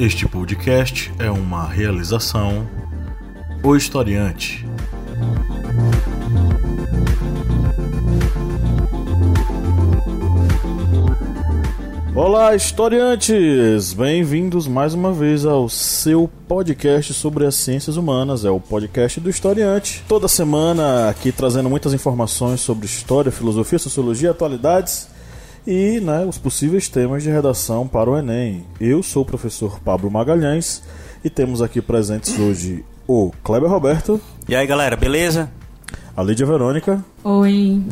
Este podcast é uma realização O Historiante. Olá, historiantes! Bem-vindos mais uma vez ao seu podcast sobre as ciências humanas, é o podcast do Historiante. Toda semana aqui trazendo muitas informações sobre história, filosofia, sociologia, atualidades e né, os possíveis temas de redação para o Enem. Eu sou o professor Pablo Magalhães e temos aqui presentes hoje o Kleber Roberto. E aí galera, beleza? A Lídia Verônica. Oi.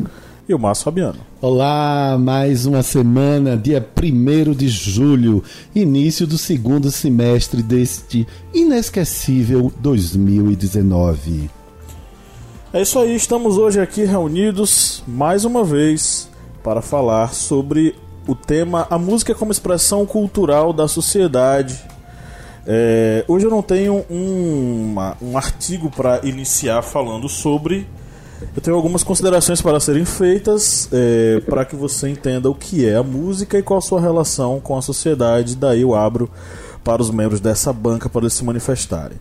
E o Márcio Fabiano. Olá, mais uma semana, dia 1 de julho, início do segundo semestre deste inesquecível 2019. É isso aí, estamos hoje aqui reunidos mais uma vez para falar sobre o tema a música como expressão cultural da sociedade. É, hoje eu não tenho um, uma, um artigo para iniciar falando sobre eu tenho algumas considerações para serem feitas é, para que você entenda o que é a música e qual a sua relação com a sociedade. Daí eu abro para os membros dessa banca para eles se manifestarem.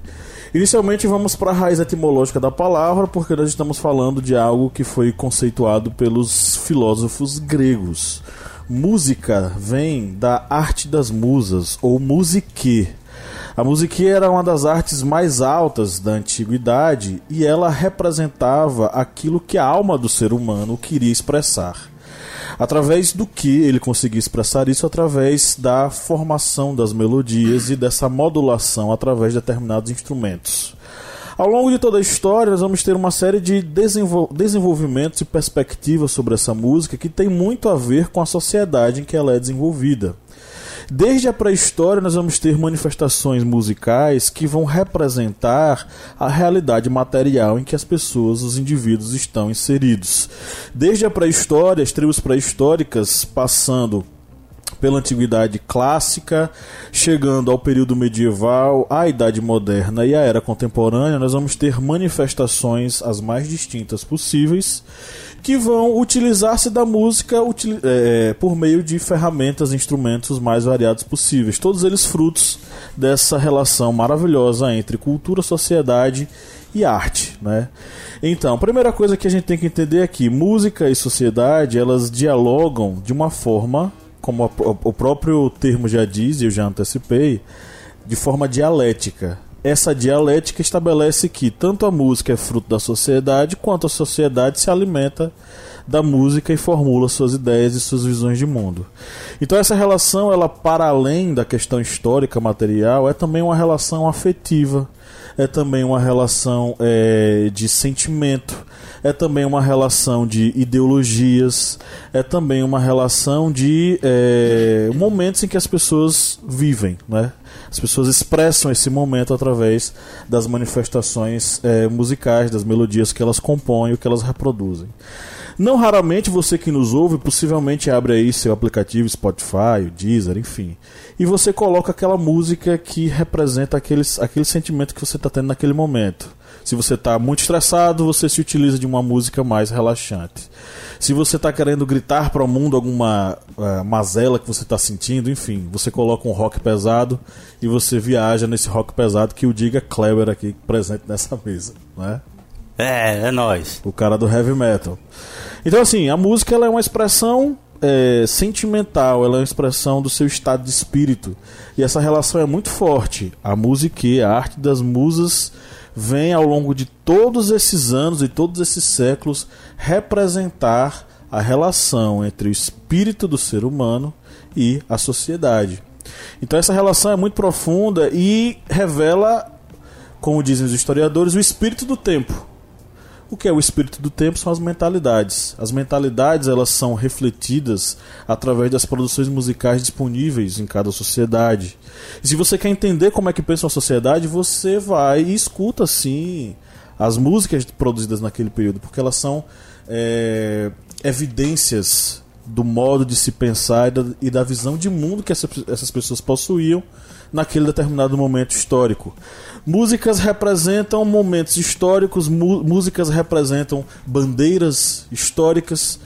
Inicialmente vamos para a raiz etimológica da palavra, porque nós estamos falando de algo que foi conceituado pelos filósofos gregos. Música vem da arte das musas, ou musique, a musique era uma das artes mais altas da antiguidade e ela representava aquilo que a alma do ser humano queria expressar. Através do que ele conseguia expressar isso? Através da formação das melodias e dessa modulação através de determinados instrumentos. Ao longo de toda a história, nós vamos ter uma série de desenvol desenvolvimentos e perspectivas sobre essa música que tem muito a ver com a sociedade em que ela é desenvolvida. Desde a pré-história, nós vamos ter manifestações musicais que vão representar a realidade material em que as pessoas, os indivíduos, estão inseridos. Desde a pré-história, as tribos pré-históricas, passando pela antiguidade clássica, chegando ao período medieval, à idade moderna e à era contemporânea, nós vamos ter manifestações as mais distintas possíveis que vão utilizar-se da música é, por meio de ferramentas, instrumentos mais variados possíveis. Todos eles frutos dessa relação maravilhosa entre cultura, sociedade e arte, né? Então, a primeira coisa que a gente tem que entender é que música e sociedade, elas dialogam de uma forma, como o próprio termo já diz, e eu já antecipei, de forma dialética essa dialética estabelece que tanto a música é fruto da sociedade, quanto a sociedade se alimenta da música e formula suas ideias e suas visões de mundo. Então essa relação, ela para além da questão histórica material, é também uma relação afetiva, é também uma relação é, de sentimento, é também uma relação de ideologias, é também uma relação de é, momentos em que as pessoas vivem, né? As pessoas expressam esse momento através das manifestações é, musicais, das melodias que elas compõem, o que elas reproduzem. Não raramente você que nos ouve possivelmente abre aí seu aplicativo Spotify, Deezer, enfim, e você coloca aquela música que representa aqueles, aquele sentimento que você está tendo naquele momento. Se você está muito estressado, você se utiliza de uma música mais relaxante. Se você está querendo gritar para o mundo alguma uh, mazela que você está sentindo, enfim, você coloca um rock pesado e você viaja nesse rock pesado que o diga Kleber aqui presente nessa mesa, né? É, é nós. O cara do heavy metal. Então assim, a música ela é uma expressão é, sentimental, ela é uma expressão do seu estado de espírito. E essa relação é muito forte. A música, a arte das musas vem ao longo de todos esses anos e todos esses séculos representar a relação entre o espírito do ser humano e a sociedade. Então essa relação é muito profunda e revela, como dizem os historiadores, o espírito do tempo. O que é o espírito do tempo são as mentalidades. As mentalidades elas são refletidas através das produções musicais disponíveis em cada sociedade. E se você quer entender como é que pensa a sociedade, você vai e escuta sim as músicas produzidas naquele período, porque elas são é, evidências do modo de se pensar e da, e da visão de mundo que essa, essas pessoas possuíam naquele determinado momento histórico. Músicas representam momentos históricos, músicas representam bandeiras históricas,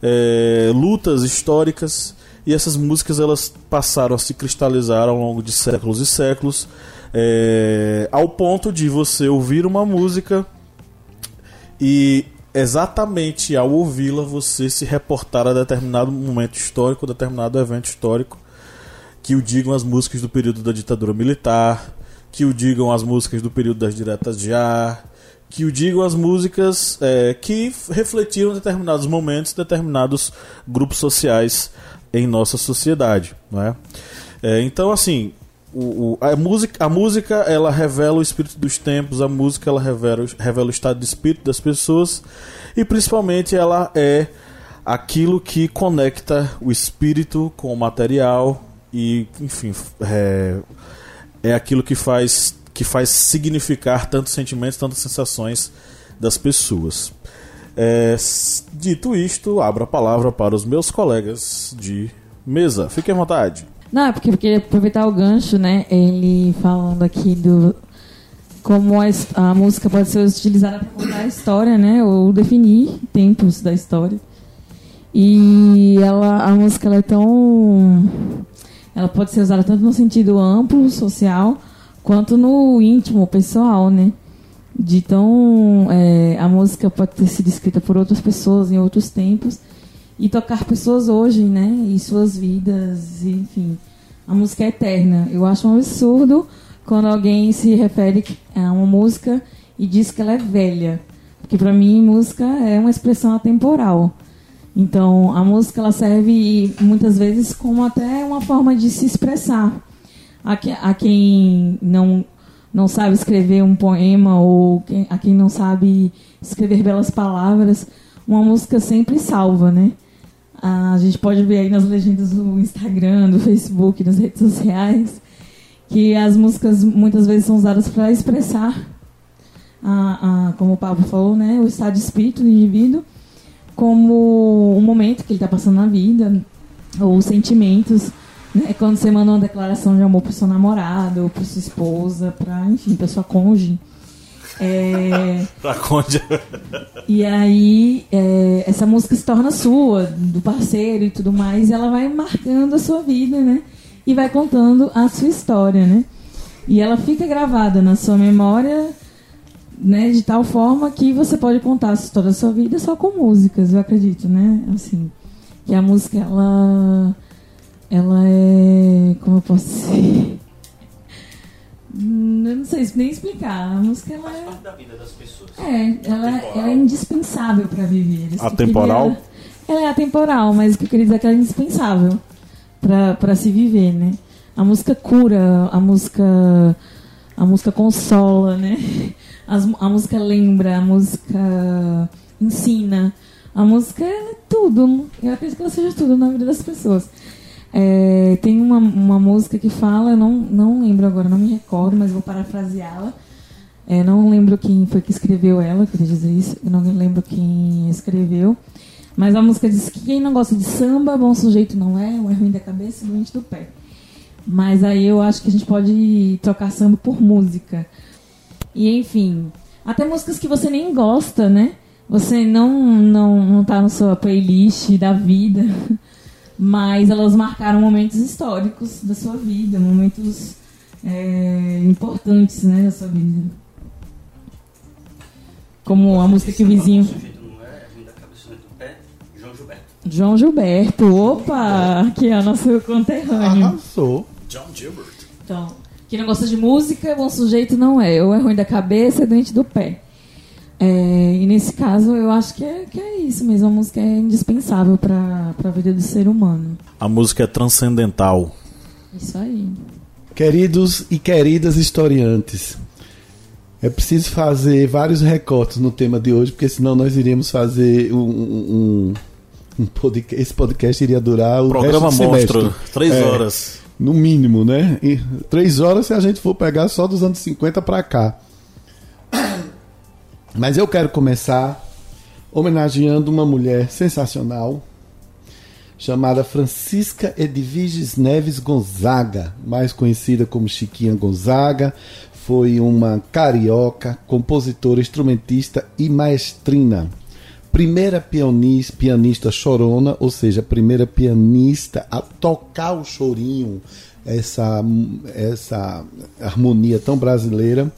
é, lutas históricas. e essas músicas elas passaram a se cristalizar ao longo de séculos e séculos, é, ao ponto de você ouvir uma música e exatamente ao ouvi-la você se reportar a determinado momento histórico, determinado evento histórico, que o digam as músicas do período da ditadura militar, que o digam as músicas do período das diretas de ar, que o digam as músicas é, que refletiram determinados momentos, determinados grupos sociais em nossa sociedade, não é? é então, assim, o, o, a, música, a música ela revela o espírito dos tempos, a música ela revela, revela o estado de espírito das pessoas e principalmente ela é aquilo que conecta o espírito com o material e, enfim, é, é aquilo que faz que faz significar tantos sentimentos, tantas sensações das pessoas. É, dito isto, abro a palavra para os meus colegas de mesa. Fiquem à vontade. Não, é porque eu queria aproveitar o gancho, né? Ele falando aqui do como a, a música pode ser utilizada para contar a história, né? Ou definir tempos da história. E ela, a música ela é tão ela pode ser usada tanto no sentido amplo, social, quanto no íntimo, pessoal, né? De tão. É, a música pode ter sido escrita por outras pessoas em outros tempos e tocar pessoas hoje, né? E suas vidas, enfim. A música é eterna. Eu acho um absurdo quando alguém se refere a uma música e diz que ela é velha. Porque para mim, música é uma expressão atemporal. Então, a música ela serve muitas vezes como até uma forma de se expressar a, que, a quem não, não sabe escrever um poema ou quem, a quem não sabe escrever belas palavras, uma música sempre salva, né? A gente pode ver aí nas legendas do Instagram, do Facebook, nas redes sociais, que as músicas muitas vezes são usadas para expressar, a, a, como o Pablo falou, né, o estado de espírito do indivíduo, como o momento que ele está passando na vida, ou os sentimentos é quando você manda uma declaração de amor pro seu namorado, pro sua esposa, pra, enfim, pra sua cônjuge. É... pra cônjuge. E aí, é, essa música se torna sua, do parceiro e tudo mais, e ela vai marcando a sua vida, né? E vai contando a sua história, né? E ela fica gravada na sua memória, né? De tal forma que você pode contar a história da sua vida só com músicas, eu acredito, né? Assim, que a música, ela ela é. Como eu posso dizer? Hum, eu não sei nem explicar. A música ela é. parte da vida das pessoas. É, ela, ela é indispensável para viver. Atemporal? Queria... Ela é atemporal, mas o que eu queria dizer é que ela é indispensável para se viver, né? A música cura, a música a música consola, né? As, a música lembra, a música ensina. A música é tudo. Eu acredito que ela seja tudo na vida das pessoas. É, tem uma, uma música que fala, não, não lembro agora, não me recordo, mas vou parafraseá-la. É, não lembro quem foi que escreveu ela, queria dizer isso, não lembro quem escreveu. Mas a música diz que quem não gosta de samba, bom sujeito não é, um é ruim da cabeça e doente do pé. Mas aí eu acho que a gente pode trocar samba por música. E enfim, até músicas que você nem gosta, né? Você não, não, não tá na sua playlist da vida. mas elas marcaram momentos históricos da sua vida, momentos é, importantes né, da sua vida. Como a música que o vizinho. João Gilberto, opa! Aqui é o nosso conterrâneo. Arrasou. John Gilbert. Então, quem não gosta de música, bom sujeito não é. Ou é ruim da cabeça, é doente do pé. É, e nesse caso, eu acho que é, que é isso mesmo. A música é indispensável para a vida do ser humano. A música é transcendental. Isso aí. Queridos e queridas historiantes, é preciso fazer vários recortes no tema de hoje, porque senão nós iríamos fazer um, um, um podcast. Esse podcast iria durar o Programa resto do monstro, semestre. três É. horas. No mínimo, né? E três horas se a gente for pegar só dos anos 50 para cá. Mas eu quero começar homenageando uma mulher sensacional chamada Francisca Edviges Neves Gonzaga, mais conhecida como Chiquinha Gonzaga. Foi uma carioca, compositora, instrumentista e maestrina. primeira pianista, pianista chorona, ou seja, primeira pianista a tocar o chorinho, essa, essa harmonia tão brasileira,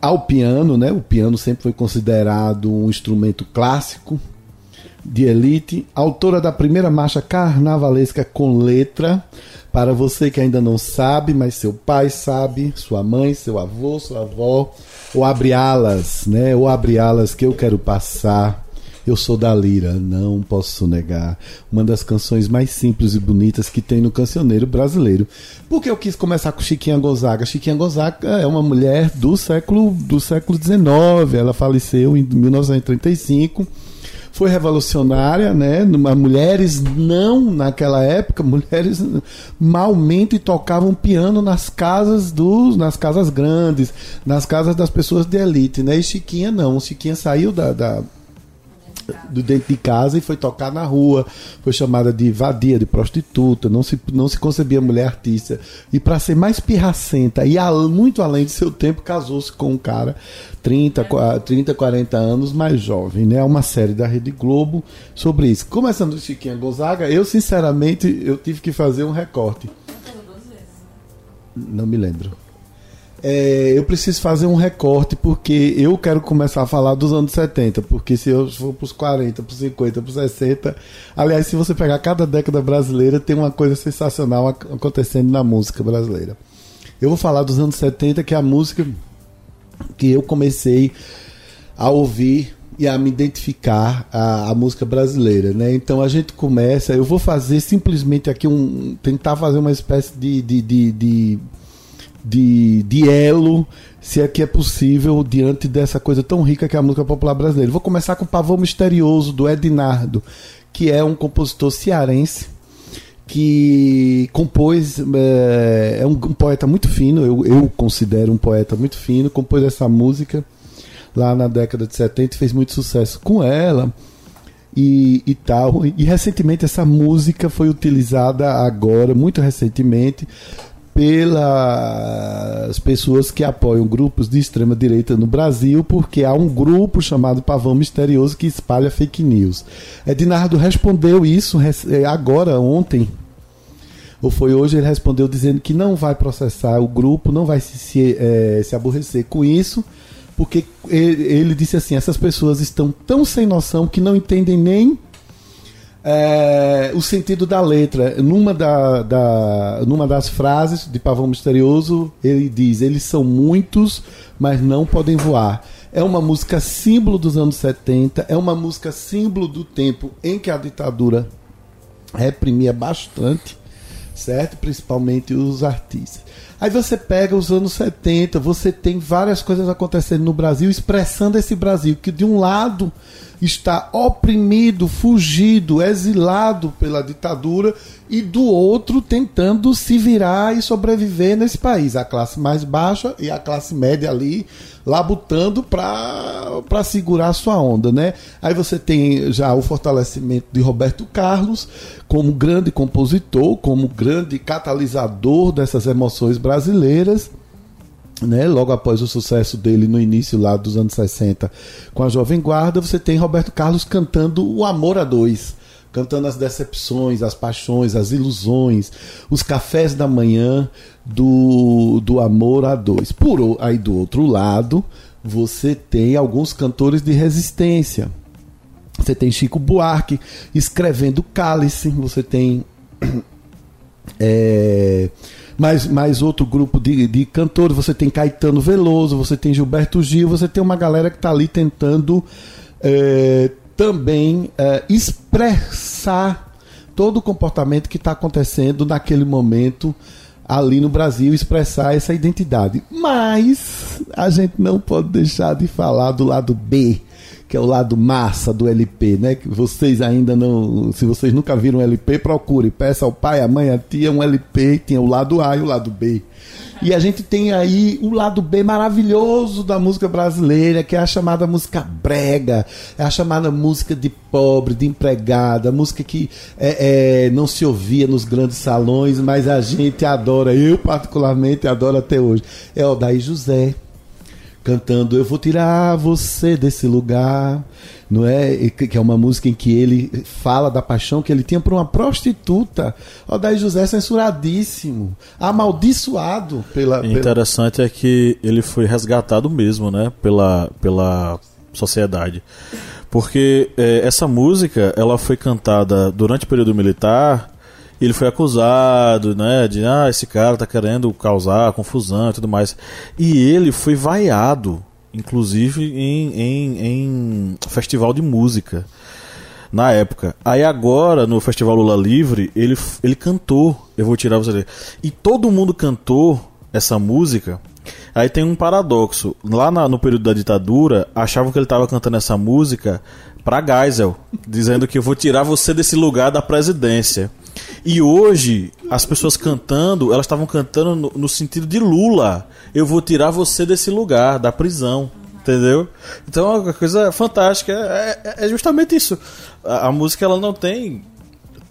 ao piano, né? O piano sempre foi considerado um instrumento clássico de elite, autora da primeira marcha carnavalesca com letra. Para você que ainda não sabe, mas seu pai sabe, sua mãe, seu avô, sua avó, ou abre alas, né? Ou abre alas que eu quero passar. Eu sou da Lira, não posso negar. Uma das canções mais simples e bonitas que tem no cancioneiro brasileiro. Porque eu quis começar com Chiquinha Gonzaga. Chiquinha Gonzaga é uma mulher do século do século XIX. Ela faleceu em 1935 foi revolucionária, né? Mulheres não naquela época, mulheres malmente tocavam piano nas casas dos, nas casas grandes, nas casas das pessoas de elite, né? E Chiquinha não, Chiquinha saiu da, da do dentro de casa e foi tocar na rua, foi chamada de vadia, de prostituta, não se, não se concebia mulher artista. E para ser mais pirracenta e muito além de seu tempo, casou-se com um cara 30, 30, 40 anos mais jovem, né? Uma série da Rede Globo sobre isso. Começando do Chiquinha Gonzaga, eu sinceramente eu tive que fazer um recorte. Não me lembro é, eu preciso fazer um recorte porque eu quero começar a falar dos anos 70, porque se eu for para os 40, para os 50, para os 60, aliás, se você pegar cada década brasileira, tem uma coisa sensacional acontecendo na música brasileira. Eu vou falar dos anos 70, que é a música que eu comecei a ouvir e a me identificar a, a, música brasileira, né? Então a gente começa, eu vou fazer simplesmente aqui um, tentar fazer uma espécie de, de, de, de de, de elo, se é que é possível, diante dessa coisa tão rica que é a música popular brasileira. Vou começar com o Pavão Misterioso, do Ednardo, que é um compositor cearense que compôs, é, é um, um, poeta muito fino, eu, eu considero um poeta muito fino, compôs essa música lá na década de 70 e fez muito sucesso com ela. E, e, tal. E recentemente essa música foi utilizada agora, muito recentemente, pelas pessoas que apoiam grupos de extrema direita no Brasil, porque há um grupo chamado Pavão Misterioso que espalha fake news. Ednardo respondeu isso é, agora, ontem, ou foi hoje, ele respondeu dizendo que não vai processar o grupo, não vai se, se, é, se aborrecer com isso, porque ele, ele disse assim: essas pessoas estão tão sem noção que não entendem nem é, o sentido da letra. Numa, da, da, numa das frases de Pavão Misterioso, ele diz: Eles são muitos, mas não podem voar. É uma música símbolo dos anos 70, é uma música símbolo do tempo em que a ditadura reprimia bastante, certo? Principalmente os artistas. Aí você pega os anos 70, você tem várias coisas acontecendo no Brasil, expressando esse Brasil, que de um lado está oprimido, fugido, exilado pela ditadura e do outro tentando se virar e sobreviver nesse país. A classe mais baixa e a classe média ali labutando para segurar sua onda, né? Aí você tem já o fortalecimento de Roberto Carlos como grande compositor, como grande catalisador dessas emoções brasileiras né, logo após o sucesso dele no início lá dos anos 60 com a Jovem Guarda, você tem Roberto Carlos cantando o amor a dois, cantando as decepções, as paixões, as ilusões, os cafés da manhã do, do amor a dois. Por aí do outro lado, você tem alguns cantores de resistência. Você tem Chico Buarque escrevendo Cálice, você tem é, mais, mais outro grupo de, de cantores. Você tem Caetano Veloso, você tem Gilberto Gil, você tem uma galera que está ali tentando é, também é, expressar todo o comportamento que está acontecendo naquele momento ali no Brasil, expressar essa identidade. Mas a gente não pode deixar de falar do lado B que é o lado massa do LP, né? Que vocês ainda não, se vocês nunca viram um LP, procure, peça ao pai, à mãe, à tia um LP, tinha o lado A e o lado B. E a gente tem aí o lado B maravilhoso da música brasileira, que é a chamada música brega, é a chamada música de pobre, de empregada, música que é, é, não se ouvia nos grandes salões, mas a gente adora, eu particularmente adoro até hoje. É o Daí José, cantando Eu vou tirar você desse lugar, não é? Que é uma música em que ele fala da paixão que ele tinha por uma prostituta. Odair José é censuradíssimo, amaldiçoado pela. E pela... interessante é que ele foi resgatado mesmo, né? Pela, pela sociedade. Porque é, essa música, ela foi cantada durante o período militar. Ele foi acusado, né? De, ah, esse cara tá querendo causar confusão e tudo mais. E ele foi vaiado, inclusive em, em, em festival de música na época. Aí agora, no Festival Lula Livre, ele, ele cantou Eu Vou Tirar Você Dele. E todo mundo cantou essa música. Aí tem um paradoxo. Lá na- no período da ditadura, achavam que ele estava cantando essa música pra Geisel, dizendo que eu vou tirar você desse lugar da presidência. E hoje, as pessoas cantando, elas estavam cantando no, no sentido de Lula. Eu vou tirar você desse lugar, da prisão. Entendeu? Então é uma coisa fantástica. É, é- é justamente isso. A, a música ela não tem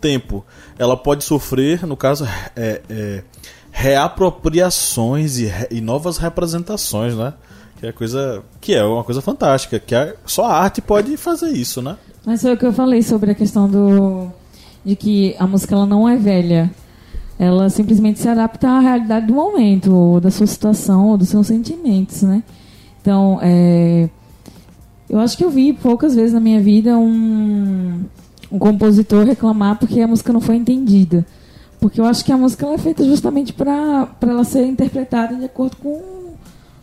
tempo. Ela pode sofrer, no caso, é, é, reapropriações e, re- e novas representações, né? Que é coisa que é uma coisa fantástica, que a- só a arte pode fazer isso, né? Mas foi o que eu falei sobre a questão do de que a música ela não é velha. Ela simplesmente se adapta à realidade do momento, ou da sua situação, ou dos seus sentimentos, né? Então, é, eu acho que eu vi poucas vezes na minha vida um, um compositor reclamar porque a música não foi entendida. Porque eu acho que a música é feita justamente para ela ser interpretada de acordo com,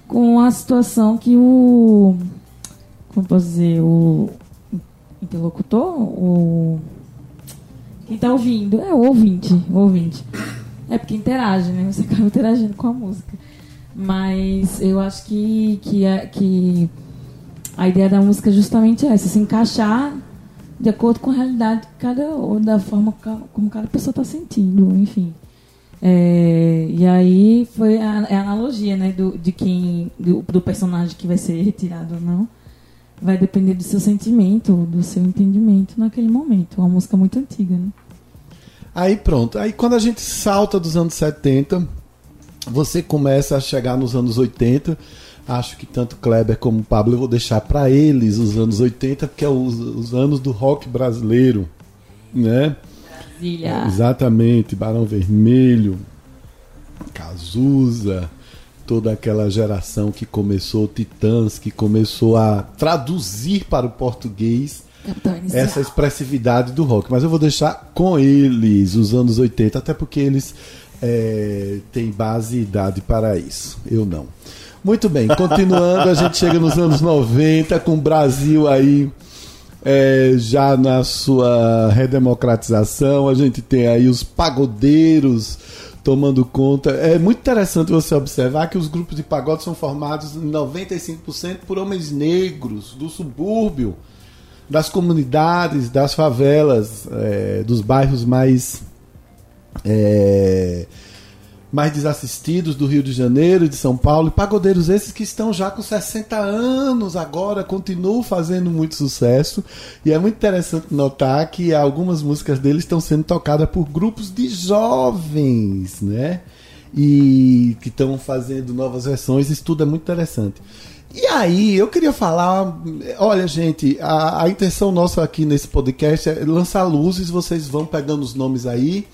com a situação que o. Como posso dizer? O interlocutor? O. Quem tá ouvindo? É o ouvinte. O ouvinte. É porque interage, né? Você acaba interagindo com a música. Mas eu acho que, que, é, que a ideia da música é justamente essa, se encaixar de acordo com a realidade de cada, ou da forma como cada pessoa está sentindo, enfim. É, e aí foi a, é a analogia, né, do, de quem, do, do personagem que vai ser retirado ou não, vai depender do seu sentimento, do seu entendimento naquele momento. É uma música muito antiga, né? Aí pronto. Aí quando a gente salta dos anos 70, você começa a chegar nos anos 80. Acho que tanto Kleber como Pablo eu vou deixar para eles os anos 80, porque é os, os anos do rock brasileiro, né? Brasília. Exatamente, Barão Vermelho, Cazuza, toda aquela geração que começou, Titãs, que começou a traduzir para o português essa expressividade do rock. Mas eu vou deixar com eles os anos 80, até porque eles é, têm base e idade para isso. Eu não. Muito bem, continuando, a gente chega nos anos 90 com o Brasil aí é, já na sua redemocratização, a gente tem aí os pagodeiros tomando conta. É muito interessante você observar que os grupos de pagode são formados em 95% por homens negros do subúrbio das comunidades, das favelas, é, dos bairros mais é, mais desassistidos do Rio de Janeiro de São Paulo, e pagodeiros esses que estão já com 60 anos agora, continuam fazendo muito sucesso, e é muito interessante notar que algumas músicas deles estão sendo tocadas por grupos de jovens, né? E que estão fazendo novas versões, isso tudo é muito interessante. E aí, eu queria falar. Olha, gente, a, a intenção nossa aqui nesse podcast é lançar luzes, vocês vão pegando os nomes aí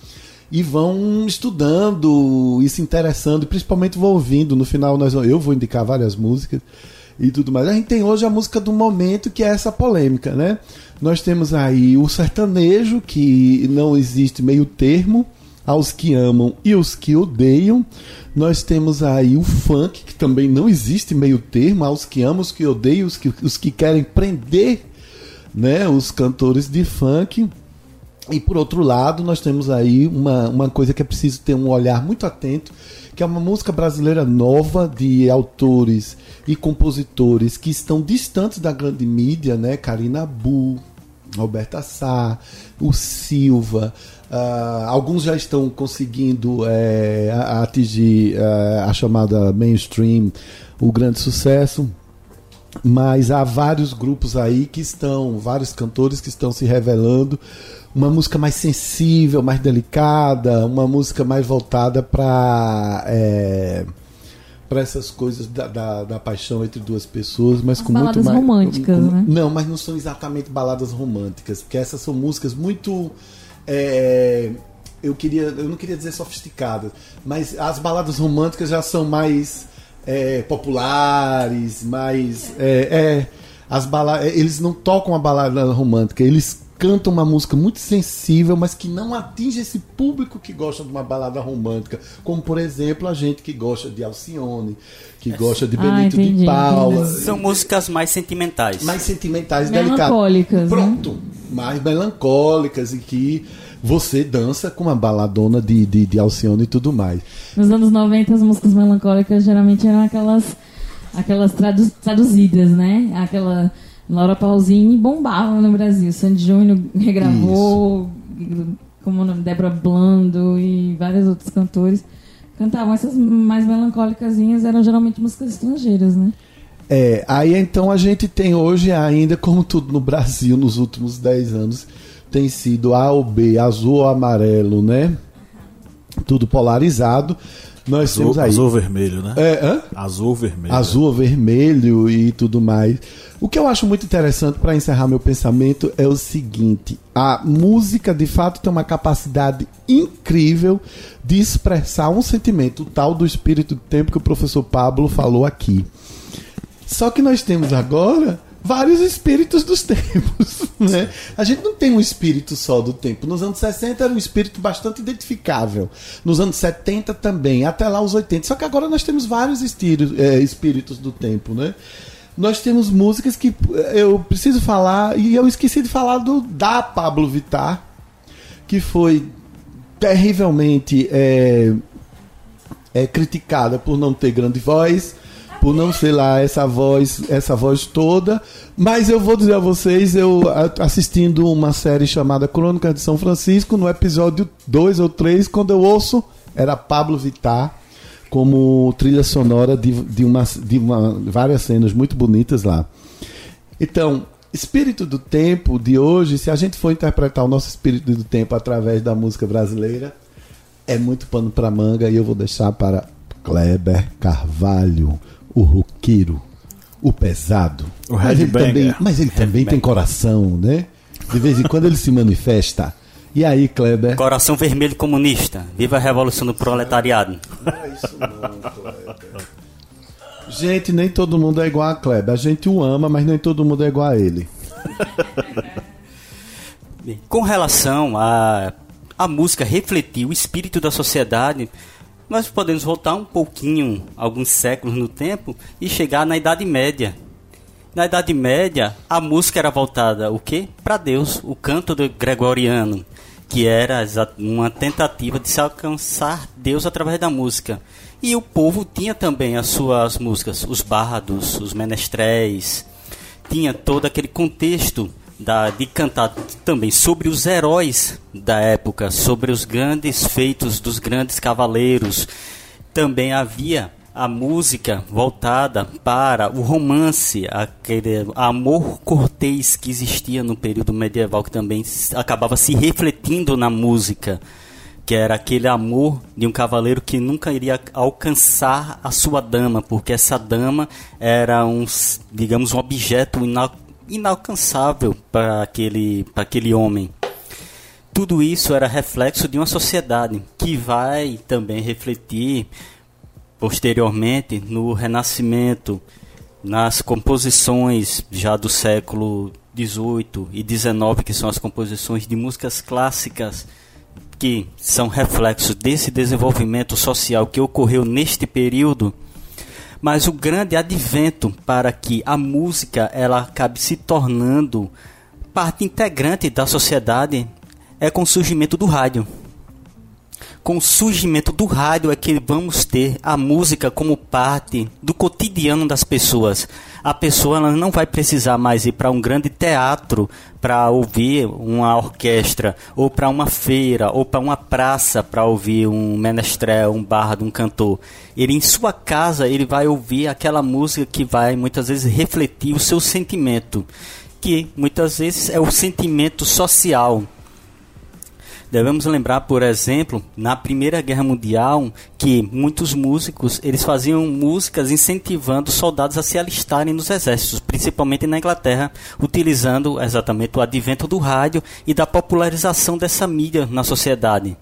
e vão estudando e se interessando, principalmente vão ouvindo. No final, nós, eu vou indicar várias músicas e tudo mais. A gente tem hoje a música do momento, que é essa polêmica, né? Nós temos aí o sertanejo, que não existe meio termo, aos que amam e os que odeiam. Nós temos aí o funk, que também não existe meio termo, aos que amam, os que odeiam, os que, os que querem prender né, os cantores de funk. E por outro lado, nós temos aí uma, uma coisa que é preciso ter um olhar muito atento, que é uma música brasileira nova de autores e compositores que estão distantes da grande mídia, né? Karina Bu, Roberta Sá, o Silva. ah, alguns já estão conseguindo é, atingir ah, a chamada mainstream, o grande sucesso mas há vários grupos aí que estão, vários cantores que estão se revelando uma música mais sensível, mais delicada, uma música mais voltada para para essas coisas da, da, da paixão entre duas pessoas, mas As com muito baladas mais românticas, com- né? Não, mas não são exatamente baladas românticas, porque essas são músicas muito é, eu queria, eu não queria dizer sofisticadas, mas as baladas românticas já são mais é, populares, mais é, é, as bala eles não tocam a balada romântica, eles cantam uma música muito sensível, mas que não atinge esse público que gosta de uma balada romântica, como por exemplo a gente que gosta de Alcione, que gosta de Ah, Benito entendi, de Paula, São músicas mais sentimentais. mais sentimentais, delicadas. Melancólicas, né? Pronto, mais melancólicas e que você dança com uma baladona de, de, de Alcione e tudo mais. Nos anos 90, as músicas melancólicas geralmente eram aquelas, aquelas tradu- traduzidas, né? Aquela Laura Pausini bombava no Brasil. Sandy Júnior regravou, como o nome, Débora Blando e vários outros cantores cantavam. Essas mais melancólicas eram geralmente músicas estrangeiras, né? É, aí então a gente tem hoje ainda, como tudo no Brasil nos últimos 10 anos, tem sido A ou B, azul ou amarelo, né? Tudo polarizado. Nós Azul, temos aí. azul vermelho, né? É, hã? Azul vermelho. azul vermelho e tudo mais. O que eu acho muito interessante para encerrar meu pensamento é o seguinte: a música de fato tem uma capacidade incrível de expressar um sentimento, tal do espírito do tempo que o professor Pablo falou aqui. Só que nós temos agora vários espíritos dos tempos, né? A gente não tem um espírito só do tempo. Nos anos 60 era um espírito bastante identificável. Nos anos 70 também, até lá os 80. Só que agora nós temos vários estilos, é, espíritos do tempo, né? Nós temos músicas que eu preciso falar e eu esqueci de falar do da Pablo Vittar, que foi terrivelmente é, é criticada por não ter grande voz, por não ser lá essa voz, essa voz toda. Mas eu vou dizer a vocês, eu assistindo uma série chamada Crônicas de São Francisco, no episódio 2 ou 3, quando eu ouço, era Pablo Vittar como trilha sonora de, de, uma, de uma, várias cenas muito bonitas lá. Então, espírito do tempo de hoje, se a gente for interpretar o nosso espírito do tempo através da música brasileira, é muito pano para manga e eu vou deixar para Kleber Carvalho, o roqueiro, o pesado. O mas ele também, mas ele também tem coração, né? De vez em quando ele se manifesta. E aí, Kleber? Coração Vermelho Comunista. Viva a Revolução do Proletariado. Não é isso não, Kleber. Gente, nem todo mundo é igual a Kleber. A gente o ama, mas nem todo mundo é igual a ele. Com relação a a música refletir o espírito da sociedade, nós podemos voltar um pouquinho, alguns séculos no tempo, e chegar na Idade Média. Na Idade Média, a música era voltada o quê? Para Deus, o canto gregoriano, que era uma tentativa de se alcançar Deus através da música. E o povo tinha também as suas músicas, os bardos, os menestréis, tinha todo aquele contexto da, de cantar também sobre os heróis da época, sobre os grandes feitos dos grandes cavaleiros. Também havia a música voltada para o romance, aquele amor cortês que existia no período medieval, que também acabava se refletindo na música que era aquele amor de um cavaleiro que nunca iria alcançar a sua dama, porque essa dama era um, digamos, um objeto inalcançável para aquele, para aquele homem. Tudo isso era reflexo de uma sociedade que vai também refletir posteriormente no Renascimento, nas composições já do século XVIII e XIX, que são as composições de músicas clássicas que são reflexos desse desenvolvimento social que ocorreu neste período, mas o grande advento para que a música ela acabe se tornando parte integrante da sociedade é com o surgimento do rádio. Com o surgimento do rádio é que vamos ter a música como parte do cotidiano das pessoas. A pessoa não vai precisar mais ir para um grande teatro para ouvir uma orquestra, ou para uma feira, ou para uma praça para ouvir um menestrel, um bardo, um cantor. Ele em sua casa ele vai ouvir aquela música que vai muitas vezes refletir o seu sentimento, que muitas vezes é o sentimento social Devemos lembrar, por exemplo, na Primeira Guerra Mundial, que muitos músicos eles faziam músicas incentivando soldados a se alistarem nos exércitos, principalmente na Inglaterra, utilizando exatamente o advento do rádio e da popularização dessa mídia na sociedade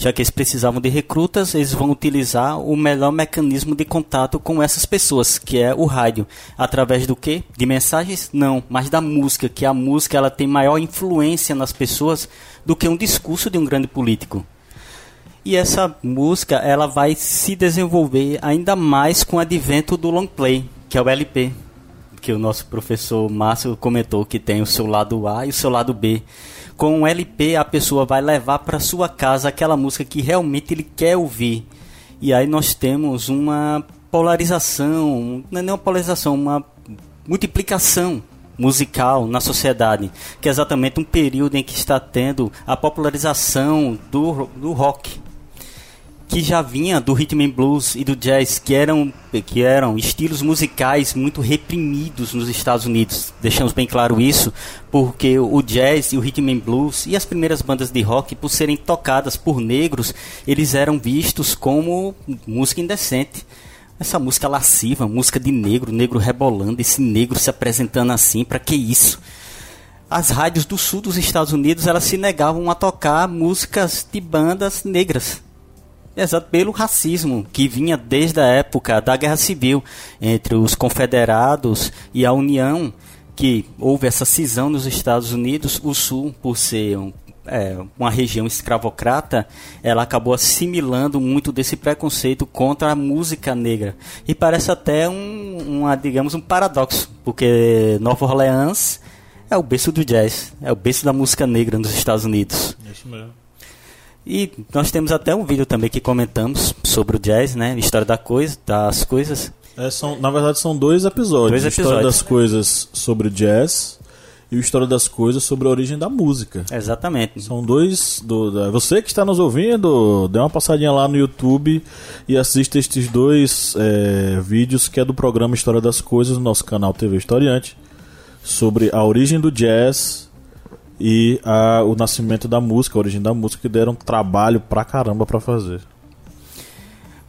já que eles precisavam de recrutas, eles vão utilizar o melhor mecanismo de contato com essas pessoas, que é o rádio. Através do quê? De mensagens? Não, mas da música, que a música ela tem maior influência nas pessoas do que um discurso de um grande político. E essa música ela vai se desenvolver ainda mais com o advento do long play, que é o LP, que o nosso professor Márcio comentou que tem o seu lado A e o seu lado B com um LP a pessoa vai levar para sua casa aquela música que realmente ele quer ouvir. E aí nós temos uma polarização, não é nem uma polarização, uma multiplicação musical na sociedade, que é exatamente um período em que está tendo a popularização do, do rock que já vinha do rhythm and blues e do jazz, que eram, que eram estilos musicais muito reprimidos nos Estados Unidos. Deixamos bem claro isso, porque o jazz e o rhythm and blues e as primeiras bandas de rock, por serem tocadas por negros, eles eram vistos como música indecente. Essa música lasciva, música de negro, negro rebolando, esse negro se apresentando assim, para que isso? As rádios do sul dos Estados Unidos, elas se negavam a tocar músicas de bandas negras Exato, pelo racismo que vinha desde a época da Guerra Civil entre os confederados e a União, que houve essa cisão nos Estados Unidos. O Sul, por ser é, uma região escravocrata, ela acabou assimilando muito desse preconceito contra a música negra. E parece até um, uma, digamos, um paradoxo, porque Nova Orleans é o berço do jazz, é o berço da música negra nos Estados Unidos. Isso mesmo. E nós temos até um vídeo também que comentamos sobre o jazz, né? História da coisa, das coisas. É, são, na verdade, são dois episódios. Dois episódios. História das coisas sobre o jazz e o História das Coisas sobre a origem da música. Exatamente. São dois. Do, da, você que está nos ouvindo, dê uma passadinha lá no YouTube e assista estes dois é, vídeos que é do programa História das Coisas no nosso canal TV Historiante sobre a origem do jazz e a, o nascimento da música, a origem da música, que deram trabalho pra caramba pra fazer.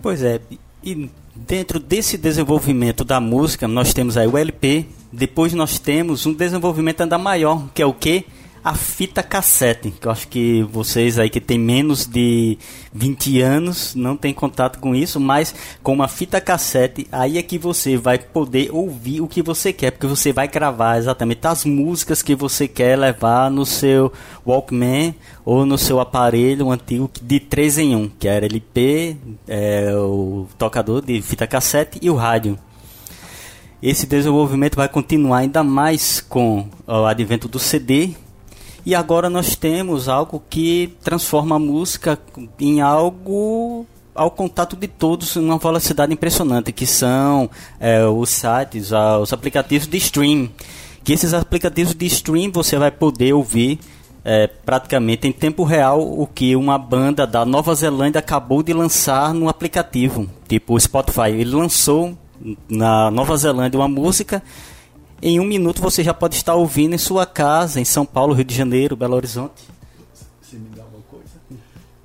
Pois é, e dentro desse desenvolvimento da música, nós temos aí o LP, depois nós temos um desenvolvimento ainda maior, que é o que? A fita cassete, que eu acho que vocês aí que tem menos de 20 anos não tem contato com isso, mas com uma fita cassete, aí é que você vai poder ouvir o que você quer, porque você vai gravar exatamente as músicas que você quer levar no seu Walkman ou no seu aparelho antigo de 3 em 1, que era LP, é, o tocador de fita cassete e o rádio. Esse desenvolvimento vai continuar ainda mais com o advento do CD, e agora nós temos algo que transforma a música em algo ao contato de todos em uma velocidade impressionante, que são é, os sites, os aplicativos de stream. Que esses aplicativos de stream você vai poder ouvir é, praticamente em tempo real o que uma banda da Nova Zelândia acabou de lançar no aplicativo, tipo o Spotify. Ele lançou na Nova Zelândia uma música em um minuto você já pode estar ouvindo em sua casa, em São Paulo, Rio de Janeiro, Belo Horizonte. Você me dá uma coisa?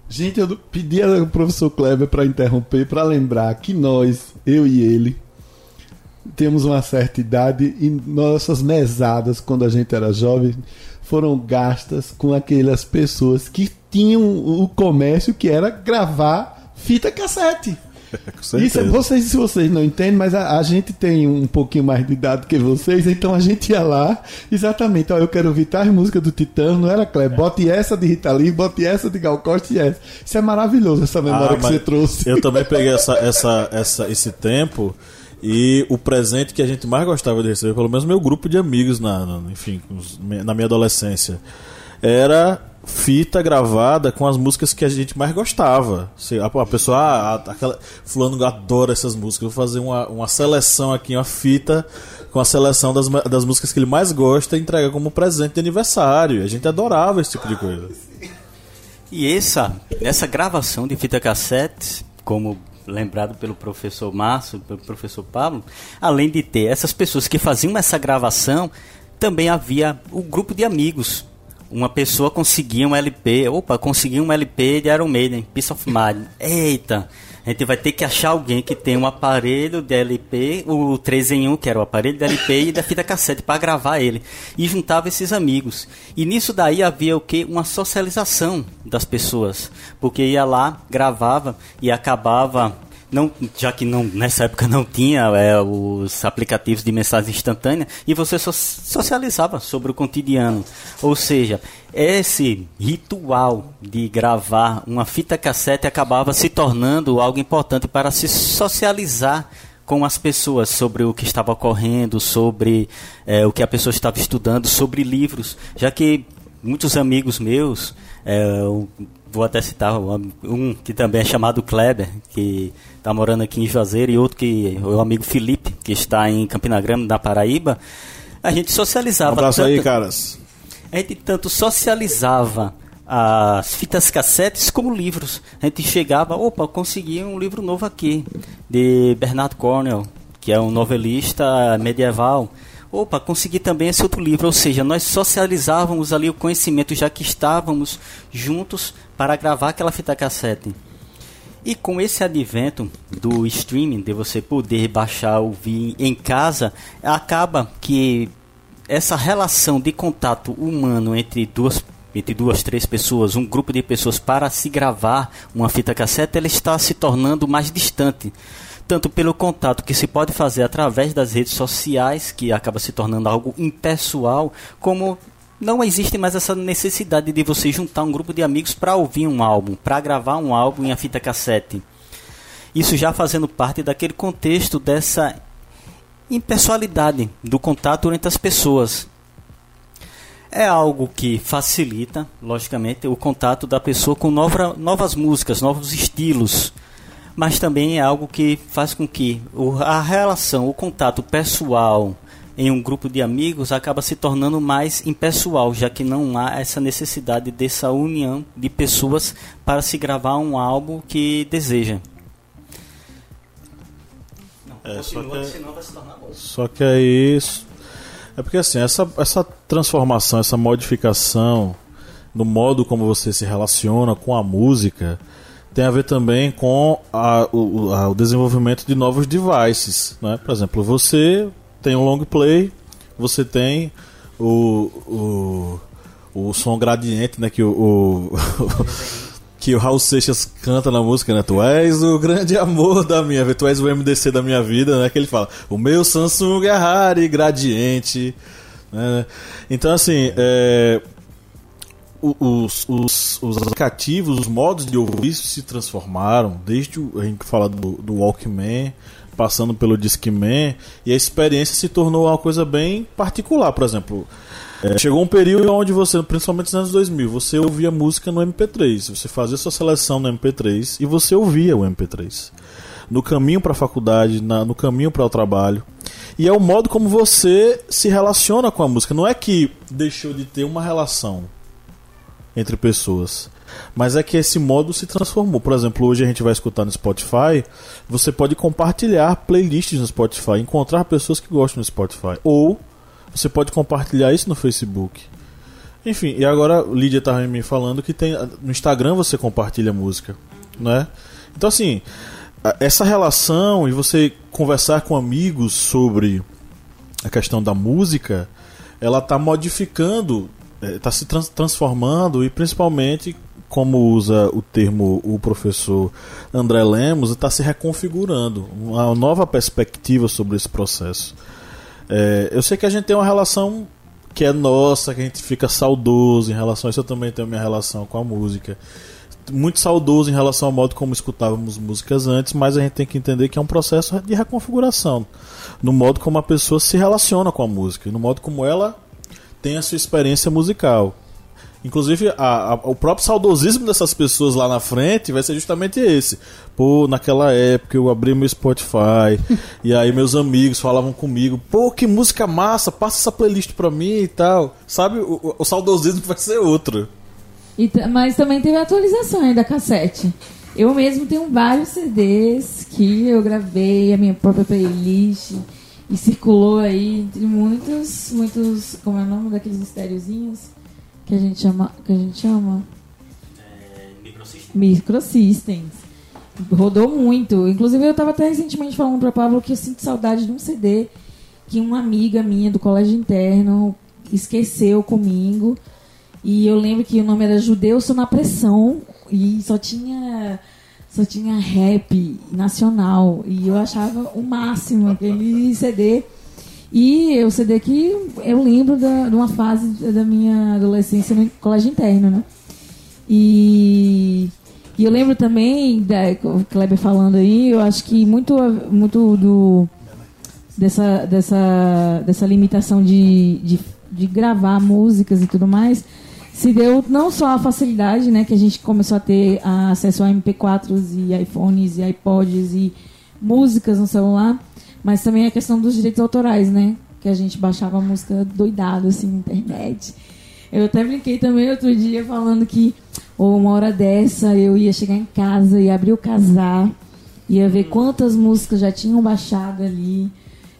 Gente, eu pedi ao professor Kleber para interromper, para lembrar que nós, eu e ele, temos uma certa idade e nossas mesadas, quando a gente era jovem, foram gastas com aquelas pessoas que tinham o comércio que era gravar fita cassete. Isso, vocês, se vocês não entendem, mas a, a, gente tem um pouquinho mais de idade que vocês, então a gente ia lá, exatamente, ó, eu quero ouvir tais músicas do Titã, não era Kleber? Bote essa de Rita Lee, bote essa de Gal Costa e essa. Isso é maravilhoso, essa memória ah, que você trouxe. Eu também peguei essa, essa, essa, esse tempo e o presente que a gente mais gostava de receber, pelo menos meu grupo de amigos, na, na enfim, na minha adolescência, era fita gravada com as músicas que a gente mais gostava. A pessoa, ah, aquela, fulano adora essas músicas. vou fazer uma, uma seleção aqui, uma fita com a seleção das, das músicas que ele mais gosta e entrega como presente de aniversário. A gente adorava esse tipo de coisa. E essa, essa gravação de fita cassete, como lembrado pelo professor Márcio, pelo professor Pablo, além de ter essas pessoas que faziam essa gravação, também havia o grupo de amigos uma pessoa conseguia um LP, opa, conseguiu um LP de Iron Maiden, Peace of Mind. Eita, a gente vai ter que achar alguém que tem um aparelho de LP, o 3 em 1, que era o aparelho de LP e da fita cassete para gravar ele. E juntava esses amigos. E nisso daí havia o que? Uma socialização das pessoas. Porque ia lá, gravava e acabava não, já que não, nessa época não tinha é, os aplicativos de mensagem instantânea, e você so socializava sobre o cotidiano. Ou seja, esse ritual de gravar uma fita cassete acabava se tornando algo importante para se socializar com as pessoas sobre o que estava ocorrendo, sobre é, o que a pessoa estava estudando, sobre livros, já que muitos amigos meus, é, vou até citar um que também é chamado Kleber, que está morando aqui em Juazeiro, e outro que o amigo Felipe, que está em Campina Grande, na Paraíba, a gente socializava. Um abraço tanto, aí, caras. A gente tanto socializava as fitas cassetes como livros. A gente chegava, opa, consegui um livro novo aqui, de Bernard Cornell, que é um novelista medieval. Opa, consegui também esse outro livro. Ou seja, nós socializávamos ali o conhecimento, já que estávamos juntos para gravar aquela fita cassete. E com esse advento do streaming, de você poder baixar, ouvir em casa, acaba que essa relação de contato humano entre duas entre duas, três pessoas, um grupo de pessoas para se gravar uma fita cassete, ela está se tornando mais distante. Tanto pelo contato que se pode fazer através das redes sociais, que acaba se tornando algo impessoal, como não existe mais essa necessidade de você juntar um grupo de amigos para ouvir um álbum, para gravar um álbum em a fita cassete. Isso já fazendo parte daquele contexto dessa impessoalidade do contato entre as pessoas. É algo que facilita, logicamente, o contato da pessoa com nova, novas músicas, novos estilos, mas também é algo que faz com que a relação, o contato pessoal, em um grupo de amigos acaba se tornando mais impessoal, já que não há essa necessidade dessa união de pessoas para se gravar um álbum que deseja. é, só que, só que aí é porque assim essa, essa transformação, essa modificação no modo como você se relaciona com a música tem a ver também com a, o, a, o desenvolvimento de novos devices, né? Por exemplo, você tem um long play, você tem o, o, o som gradiente, né? Que o, o que o Raul Seixas canta na música, né? Tu és o grande amor da minha vida, tu és o MDC da minha vida, né? Que ele fala, o meu Samsung é Harry gradiente. Né? Então, assim, é, os, os, os aplicativos, os modos de ouvir se transformaram, desde o, a gente fala do, do Walkman passando pelo Discman e a experiência se tornou uma coisa bem particular. Por exemplo, é, chegou um período onde você, principalmente nos anos 2000, você ouvia música no MP3, você fazia sua seleção no MP3 e você ouvia o MP3 no caminho para a faculdade, na, no caminho para o trabalho. E é o modo como você se relaciona com a música. Não é que deixou de ter uma relação entre pessoas. Mas é que esse modo se transformou. Por exemplo, hoje a gente vai escutar no Spotify. Você pode compartilhar playlists no Spotify, encontrar pessoas que gostam do Spotify. Ou você pode compartilhar isso no Facebook. Enfim, e agora Lídia estava me falando que tem no Instagram você compartilha música, né? Então assim, essa relação e você conversar com amigos sobre a questão da música, ela está modificando, está é, se trans transformando e principalmente como usa o termo o professor André Lemos, está se reconfigurando uma nova perspectiva sobre esse processo. É, eu sei que a gente tem uma relação que é nossa, que a gente fica saudoso em relação a isso. Eu também tenho minha relação com a música. Muito saudoso em relação ao modo como escutávamos músicas antes, mas a gente tem que entender que é um processo de reconfiguração no modo como a pessoa se relaciona com a música, no modo como ela tem a sua experiência musical. Inclusive, a, a, o próprio saudosismo dessas pessoas lá na frente vai ser justamente esse. Pô, naquela época eu abri meu Spotify e aí meus amigos falavam comigo: pô, que música massa, passa essa playlist pra mim e tal. Sabe, o, o saudosismo vai ser outro. E, mas também teve atualização aí da cassete. Eu mesmo tenho vários CDs que eu gravei, a minha própria playlist e circulou aí entre muitos, muitos, como é o nome daqueles estériozinhos? que a gente chama, que a gente chama É, microsystem. Microsystems. Rodou muito. Inclusive, eu estava até recentemente falando para Pablo que eu sinto saudade de um CD que uma amiga minha do colégio interno esqueceu comigo. E eu lembro que o nome era Judeu Sou na Pressão. E só tinha, só tinha rap nacional. E eu achava o máximo aquele CD. E o CD que eu lembro da, de uma fase da minha adolescência no colégio interno, né? E, e eu lembro também, da, o Kleber falando aí, eu acho que muito, muito do, dessa, dessa, dessa limitação de, de, de gravar músicas e tudo mais se deu não só a facilidade, né, que a gente começou a ter acesso a MP4s e iPhones e iPods e músicas no celular, mas também a questão dos direitos autorais, né, que a gente baixava música doidado assim na internet. Eu até brinquei também outro dia falando que ou uma hora dessa eu ia chegar em casa e abrir o casar, ia ver quantas músicas já tinham baixado ali.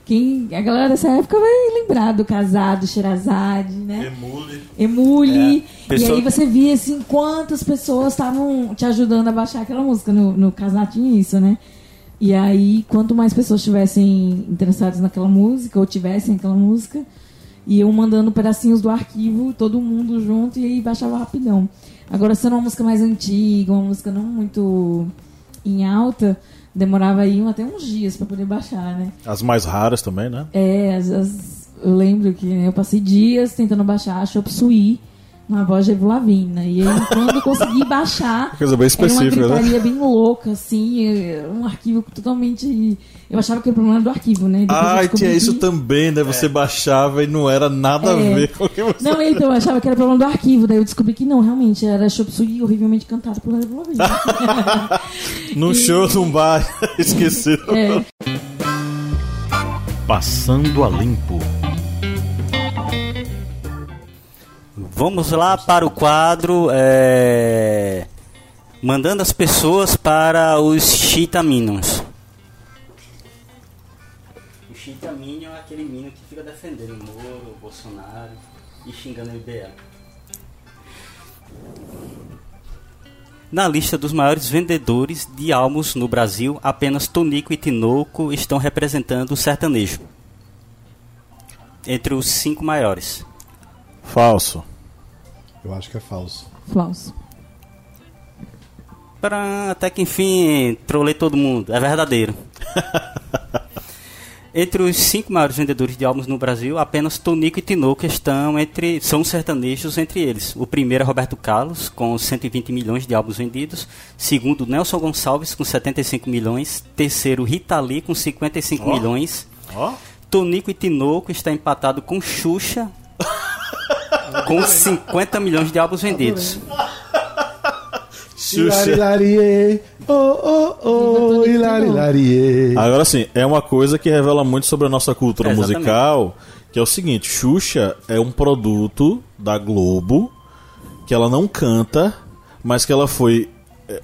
Quem, a galera dessa época vai lembrar do Casado, Sherazade, né? Emule. Emule. É, pessoa- E aí você via assim quantas pessoas estavam te ajudando a baixar aquela música. No, no Casado tinha isso, né? E aí, quanto mais pessoas estivessem interessadas naquela música, ou tivessem aquela música, iam mandando pedacinhos do arquivo, todo mundo junto, e aí baixava rapidão. Agora, sendo uma música mais antiga, uma música não muito em alta, demorava aí até uns dias para poder baixar, né? As mais raras também, né? É, as- as- eu lembro que né, eu passei dias tentando baixar a Chop Suey na voz de Lavigne. E aí, quando eu consegui baixar, Coisa bem específica, era uma né? gritaria bem louca, assim, é, um arquivo totalmente... Eu achava que era o problema do arquivo, né? Depois Ah, tinha isso que- também, né? Você baixava e não era nada a É. ver com o que você. Não, então, eu achava que era problema do arquivo. Daí eu descobri que não, realmente, era Chop Suey horrivelmente cantado por Avril Lavigne. Num show, num bar, esquecido. é. Passando a Limpo. Vamos lá para o quadro é, Mandando as pessoas para os Cheetaminions. O Cheetaminion é aquele minion que fica defendendo o Moro, o Bolsonaro e xingando o IBA. Na lista dos maiores vendedores de álbuns no Brasil, apenas Tonico e Tinoco estão representando o sertanejo. Entre os cinco maiores. Falso. Eu acho que é falso. Falso. Até que enfim, trolei todo mundo. É verdadeiro. entre os cinco maiores vendedores de álbuns no Brasil, apenas Tonico e Tinoco estão entre, são sertanejos entre eles. O primeiro é Roberto Carlos, com 120 milhões de álbuns vendidos. Segundo, Nelson Gonçalves, com 75 milhões. Terceiro, Rita Lee, com 55 Ó. milhões. Ó. Tonico e Tinoco está empatado com Xuxa, com 50 milhões de álbuns vendidos. Xuxa. Oh, oh, oh. Agora sim, é uma coisa que revela muito sobre a nossa cultura É, musical, que é o seguinte, Xuxa é um produto da Globo que ela não canta, mas que ela foi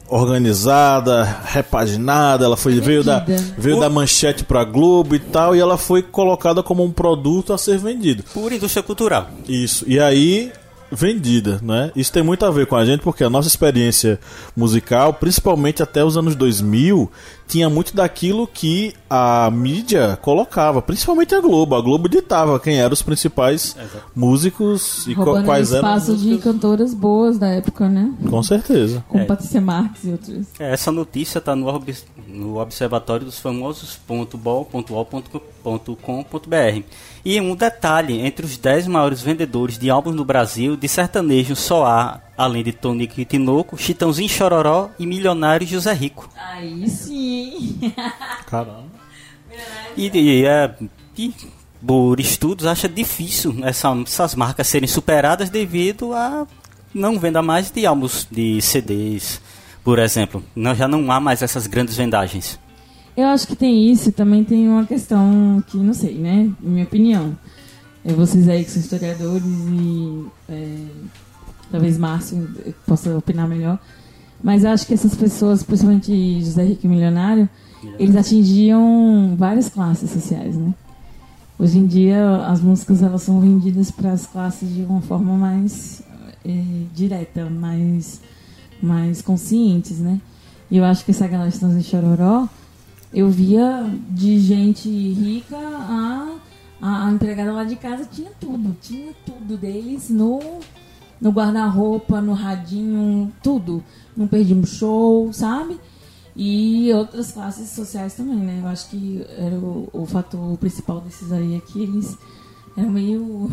organizada, repaginada, ela foi veio da veio da manchete pra Globo e tal, e ela foi colocada como um produto a ser vendido. Por indústria cultural. Isso. E aí vendida, né? Isso tem muito a ver com a gente porque a nossa experiência musical, principalmente até os anos 2000, tinha muito daquilo que a mídia colocava, principalmente a Globo. A Globo ditava quem eram os principais músicos e co- Roubando quais eram. as espaço de cantoras boas da época, né? Com certeza. Com É. Patrícia Marques e outros. É, Essa notícia está no, obs- no Observatório dos Famosos.bol.ol.com.br. E um detalhe: entre os 10 maiores vendedores de álbuns no Brasil, de sertanejo só há, além de Tonico e Tinoco, Chitãozinho Chororó e Milionário José Rico. Aí sim. Caramba. E, e, é, e por estudos, acha difícil essa- essas marcas serem superadas devido a não venda mais de álbuns de CDs, por exemplo. Não, já não há mais essas grandes vendagens. Eu acho que tem isso e também tem uma questão que, não sei, né? Minha opinião. É vocês aí que são historiadores e é, talvez Márcio possa opinar melhor. Mas eu acho que essas pessoas, principalmente José Rico e Milionário, eles atingiam várias classes sociais, né? Hoje em dia as músicas elas são vendidas para as classes de uma forma mais é, direta, mais, mais conscientes, né? E eu acho que essa galera Estamos em Chororó, eu via de gente rica a, a, a empregada lá de casa, tinha tudo, tinha tudo deles no, no guarda-roupa, no radinho, tudo. Não perdíamos show, sabe? E outras classes sociais também, né? Eu acho que era o, o fator principal desses aí é que eles eram meio,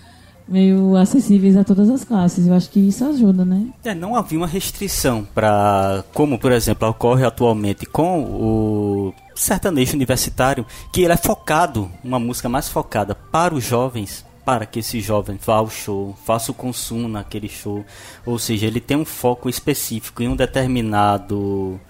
meio acessíveis a todas as classes. Eu acho que isso ajuda, né? É, não havia uma restrição para, como por exemplo ocorre atualmente com o sertanejo universitário, que ele é focado, uma música mais focada para os jovens, para que esse jovem vá ao show, faça o consumo naquele show. Ou seja, ele tem um foco específico em um determinado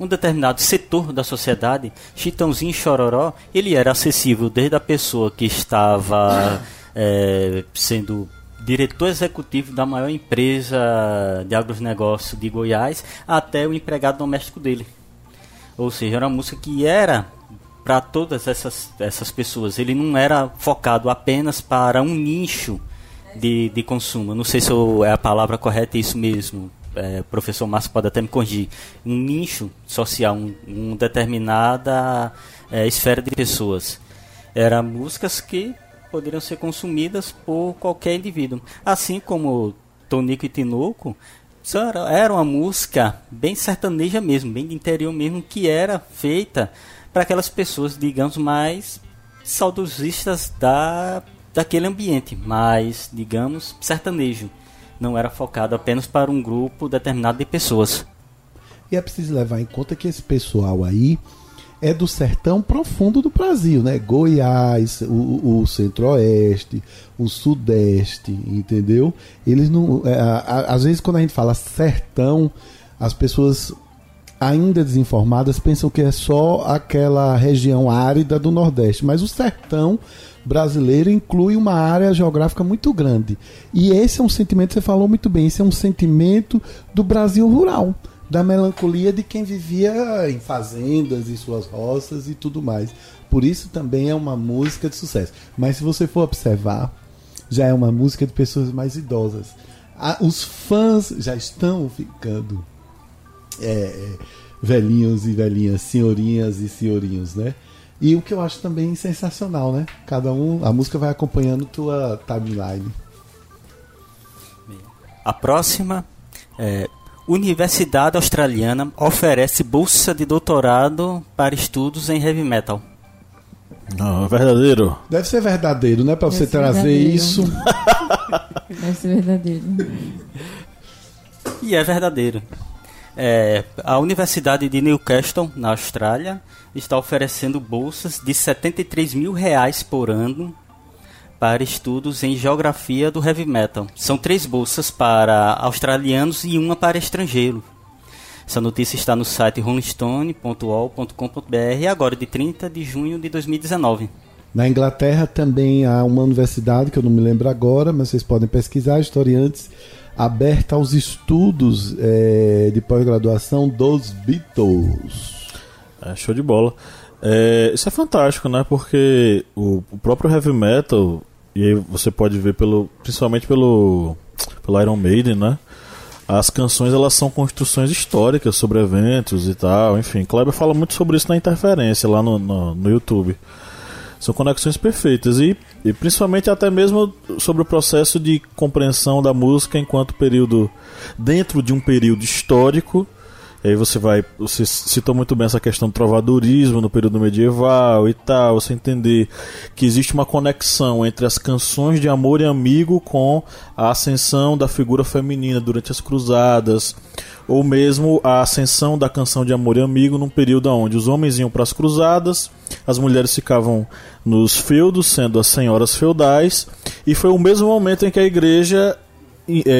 um determinado setor da sociedade, Chitãozinho e Chororó, ele era acessível desde a pessoa que estava é, sendo diretor executivo da maior empresa de agronegócio de Goiás até o empregado doméstico dele. Ou seja, era uma música que era para todas essas, essas pessoas. Ele não era focado apenas para um nicho de, de consumo. Não sei se é a palavra correta é isso mesmo é, professor Márcio pode até me corrigir, um nicho social, um, um determinada é, esfera de pessoas. Eram músicas que poderiam ser consumidas por qualquer indivíduo. Assim como Tonico e Tinoco, era uma música bem sertaneja mesmo, bem de interior mesmo, que era feita para aquelas pessoas, digamos, mais saudosistas da, daquele ambiente, mais, digamos, sertanejo não era focado apenas para um grupo determinado de pessoas. E é preciso levar em conta que esse pessoal aí é do sertão profundo do Brasil, né? Goiás, o, o centro-oeste, o sudeste, entendeu? Eles não. É, às vezes, quando a gente fala sertão, as pessoas ainda desinformadas pensam que é só aquela região árida do Nordeste, mas o sertão brasileiro inclui uma área geográfica muito grande. E esse é um sentimento, você falou muito bem, esse é um sentimento do Brasil rural, da melancolia de quem vivia em fazendas e suas roças e tudo mais. Por isso também é uma música de sucesso. Mas se você for observar, já é uma música de pessoas mais idosas. os fãs já estão ficando é, velhinhos e velhinhas, senhorinhas e senhorinhos, né? E o que eu acho também sensacional, né? Cada um, a música vai acompanhando tua timeline. A próxima é Universidade Australiana oferece bolsa de doutorado para estudos em heavy metal. Não, é verdadeiro. Deve ser verdadeiro, né? Para você trazer verdadeiro. isso. Deve ser verdadeiro. E é verdadeiro. É, a Universidade de Newcastle, na Austrália, está oferecendo bolsas de 73 mil reais por ano para estudos em geografia do heavy metal. São três bolsas para australianos e uma para estrangeiro. Essa notícia está no site rollingstone.ol.com.br agora de 30 de junho de 2019. Na Inglaterra também há uma universidade que eu não me lembro agora, mas vocês podem pesquisar, historiantes aberta aos estudos é, de pós-graduação dos Beatles. É, show de bola. É, isso é fantástico, né? Porque o, o, próprio heavy metal, e aí você pode ver pelo, principalmente pelo, pelo Iron Maiden, né? As canções elas são construções históricas sobre eventos e tal. Enfim, Kleber fala muito sobre isso na interferência lá no, no, no YouTube. São conexões perfeitas e, e principalmente até mesmo sobre o processo de compreensão da música enquanto período dentro de um período histórico e aí você vai. Você citou muito bem essa questão do trovadorismo no período medieval e tal. Você entender que existe uma conexão entre as canções de amor e amigo com a ascensão da figura feminina durante as cruzadas. Ou mesmo a ascensão da canção de amor e amigo num período onde os homens iam para as cruzadas, as mulheres ficavam nos feudos, sendo as senhoras feudais, e foi o mesmo momento em que a igreja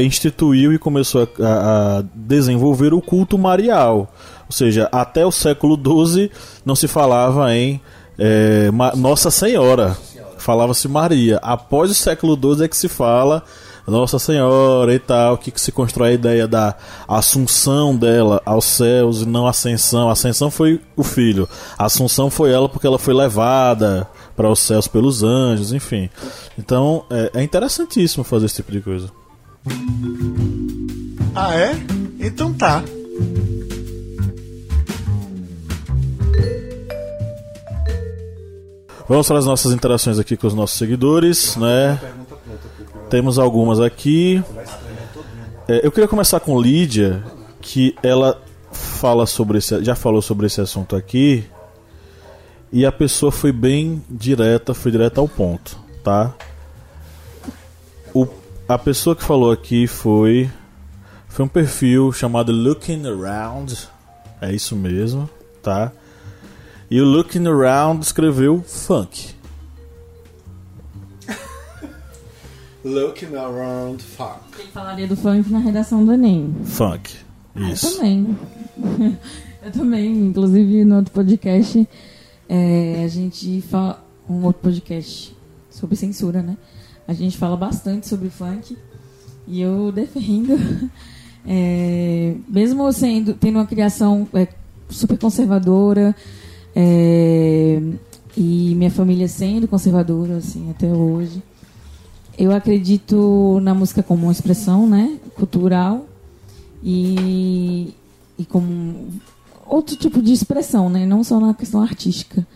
instituiu e começou a, a, desenvolver o culto marial. Ou seja, até o século XII não se falava em é, Nossa Senhora, falava-se Maria. Após o século XII é que se fala Nossa Senhora e tal, que, que se constrói a ideia da assunção dela aos céus e não ascensão. Ascensão foi o filho, assunção foi ela porque ela foi levada para os céus pelos anjos, enfim. Então é, é interessantíssimo fazer esse tipo de coisa. Ah, é? Então tá. Vamos para as nossas interações aqui com os nossos seguidores, né? Temos algumas aqui. É, eu queria começar com Lídia, que ela fala sobre esse, já falou sobre esse assunto aqui. E a pessoa foi bem direta, foi direta ao ponto, tá? A pessoa que falou aqui foi foi um perfil chamado Looking Around. É isso mesmo, tá? E o Looking Around escreveu funk. Looking around funk. Quem falaria do funk na redação do Enem? Funk. Eu Isso. também. Eu também, inclusive no outro podcast, é, a gente fala. Um outro podcast sobre censura, né? A gente fala bastante sobre funk e eu defendo. é, mesmo sendo tendo uma criação é, super conservadora é, e minha família sendo conservadora assim até hoje, eu acredito na música como uma expressão, né, cultural e, e como outro tipo de expressão, né? Não só na questão artística,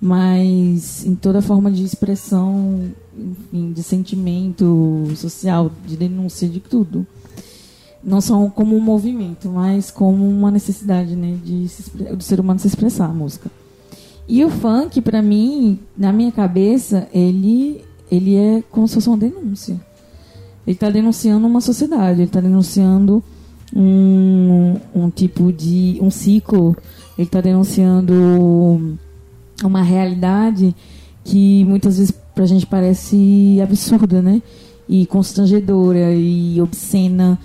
mas em toda forma de expressão, enfim, de sentimento social, de denúncia, de tudo. Não só como um movimento, mas como uma necessidade, né, de se do ser humano se expressar a música. E o funk, pra mim, na minha cabeça, ele ele é como se fosse uma denúncia. Ele está denunciando uma sociedade, ele está denunciando um, um tipo de um ciclo, ele está denunciando uma realidade que muitas vezes pra gente parece absurda, né? E constrangedora e obscena.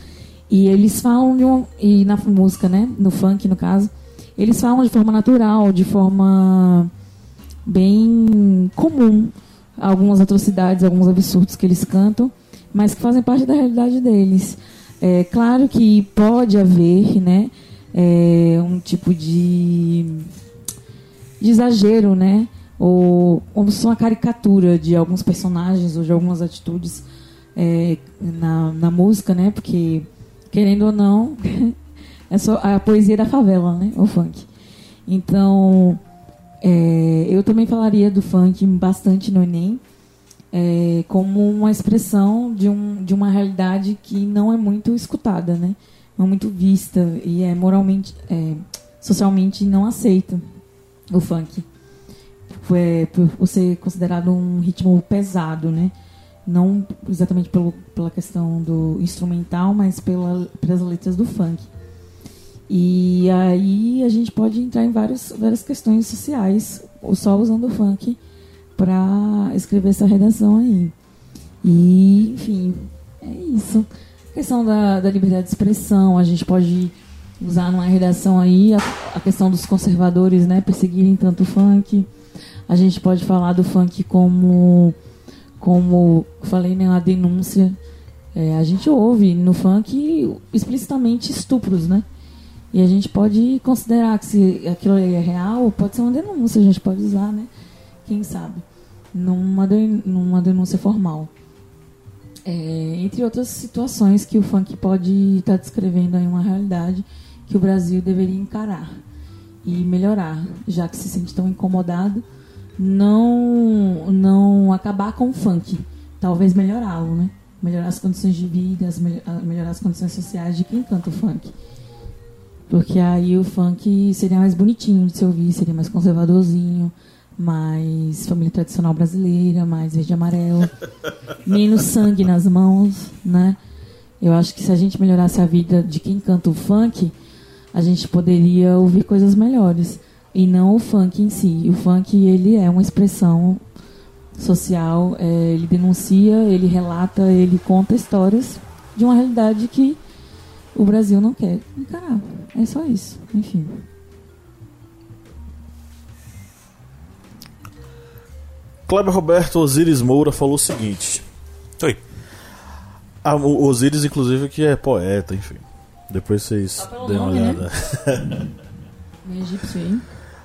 E eles falam de um, e na música, né? No funk, no caso, eles falam de forma natural, de forma bem comum algumas atrocidades, alguns absurdos que eles cantam, mas que fazem parte da realidade deles. É claro que pode haver, né, é, um tipo de, de exagero, né, ou como se fosse uma caricatura de alguns personagens ou de algumas atitudes é, na, na música, né, porque querendo ou não é só a poesia da favela, né, o funk. Então é, eu também falaria do funk bastante no Enem, é, como uma expressão de, um, de uma realidade que não é muito escutada, né? Não é muito vista e é moralmente, é, socialmente não aceita o funk. É, por ser considerado um ritmo pesado, né? Não exatamente pelo, pela questão do instrumental, mas pela, pelas letras do funk. E aí a gente pode entrar em vários, várias questões sociais, só usando o funk para escrever essa redação aí. E, enfim, é isso. A questão da, da liberdade de expressão, a gente pode usar numa redação aí a, a questão dos conservadores, né, perseguirem tanto o funk. A gente pode falar do funk como, como falei, né, uma denúncia. É, a gente ouve no funk explicitamente estupros, né? E a gente pode considerar que se aquilo é real, pode ser uma denúncia, a gente pode usar, né? Quem sabe? Numa, numa denúncia formal. É, entre outras situações que o funk pode estar descrevendo aí uma realidade que o Brasil deveria encarar e melhorar, já que se sente tão incomodado, não não acabar com o funk, talvez melhorá-lo, né? Melhorar as condições de vida, melhorar as condições sociais de quem canta o funk. Porque aí o funk seria mais bonitinho de se ouvir, seria mais conservadorzinho, mais família tradicional brasileira, mais verde e amarelo, menos sangue nas mãos, né? Eu acho que se a gente melhorasse a vida de quem canta o funk, a gente poderia ouvir coisas melhores. E não o funk em si. O funk, ele é uma expressão social, é, ele denuncia, ele relata, ele conta histórias de uma realidade que o Brasil não quer encarar. É só isso. Enfim. Kleber Roberto Osiris Moura falou o seguinte. Oi. Ah, o Osiris, inclusive, que é poeta, enfim. Depois vocês deem uma né? olhada. Meio egípcio aí.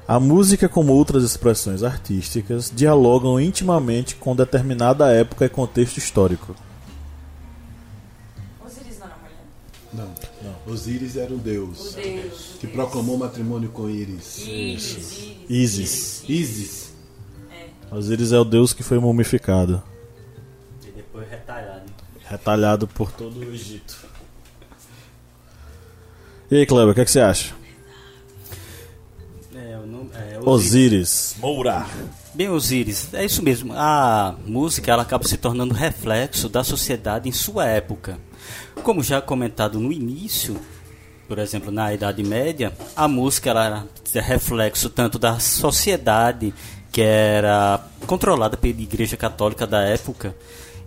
A música, como outras expressões artísticas, dialogam intimamente com determinada época e contexto histórico. Osíris não era mulher? Não. não. Osíris era o deus, O Deus. que proclamou matrimônio com Íris. Isis. Isis. Ísis. Osíris é o deus que foi mumificado. E depois retalhado. Retalhado por todo o Egito. E aí, Kleber, o que, é que você acha? É, é, Osíris. Moura. Bem, Osíris, é isso mesmo. A música ela acaba se tornando reflexo da sociedade em sua época. Como já comentado no início, por exemplo, na Idade Média, a música ela era reflexo tanto da sociedade que era controlada pela Igreja Católica da época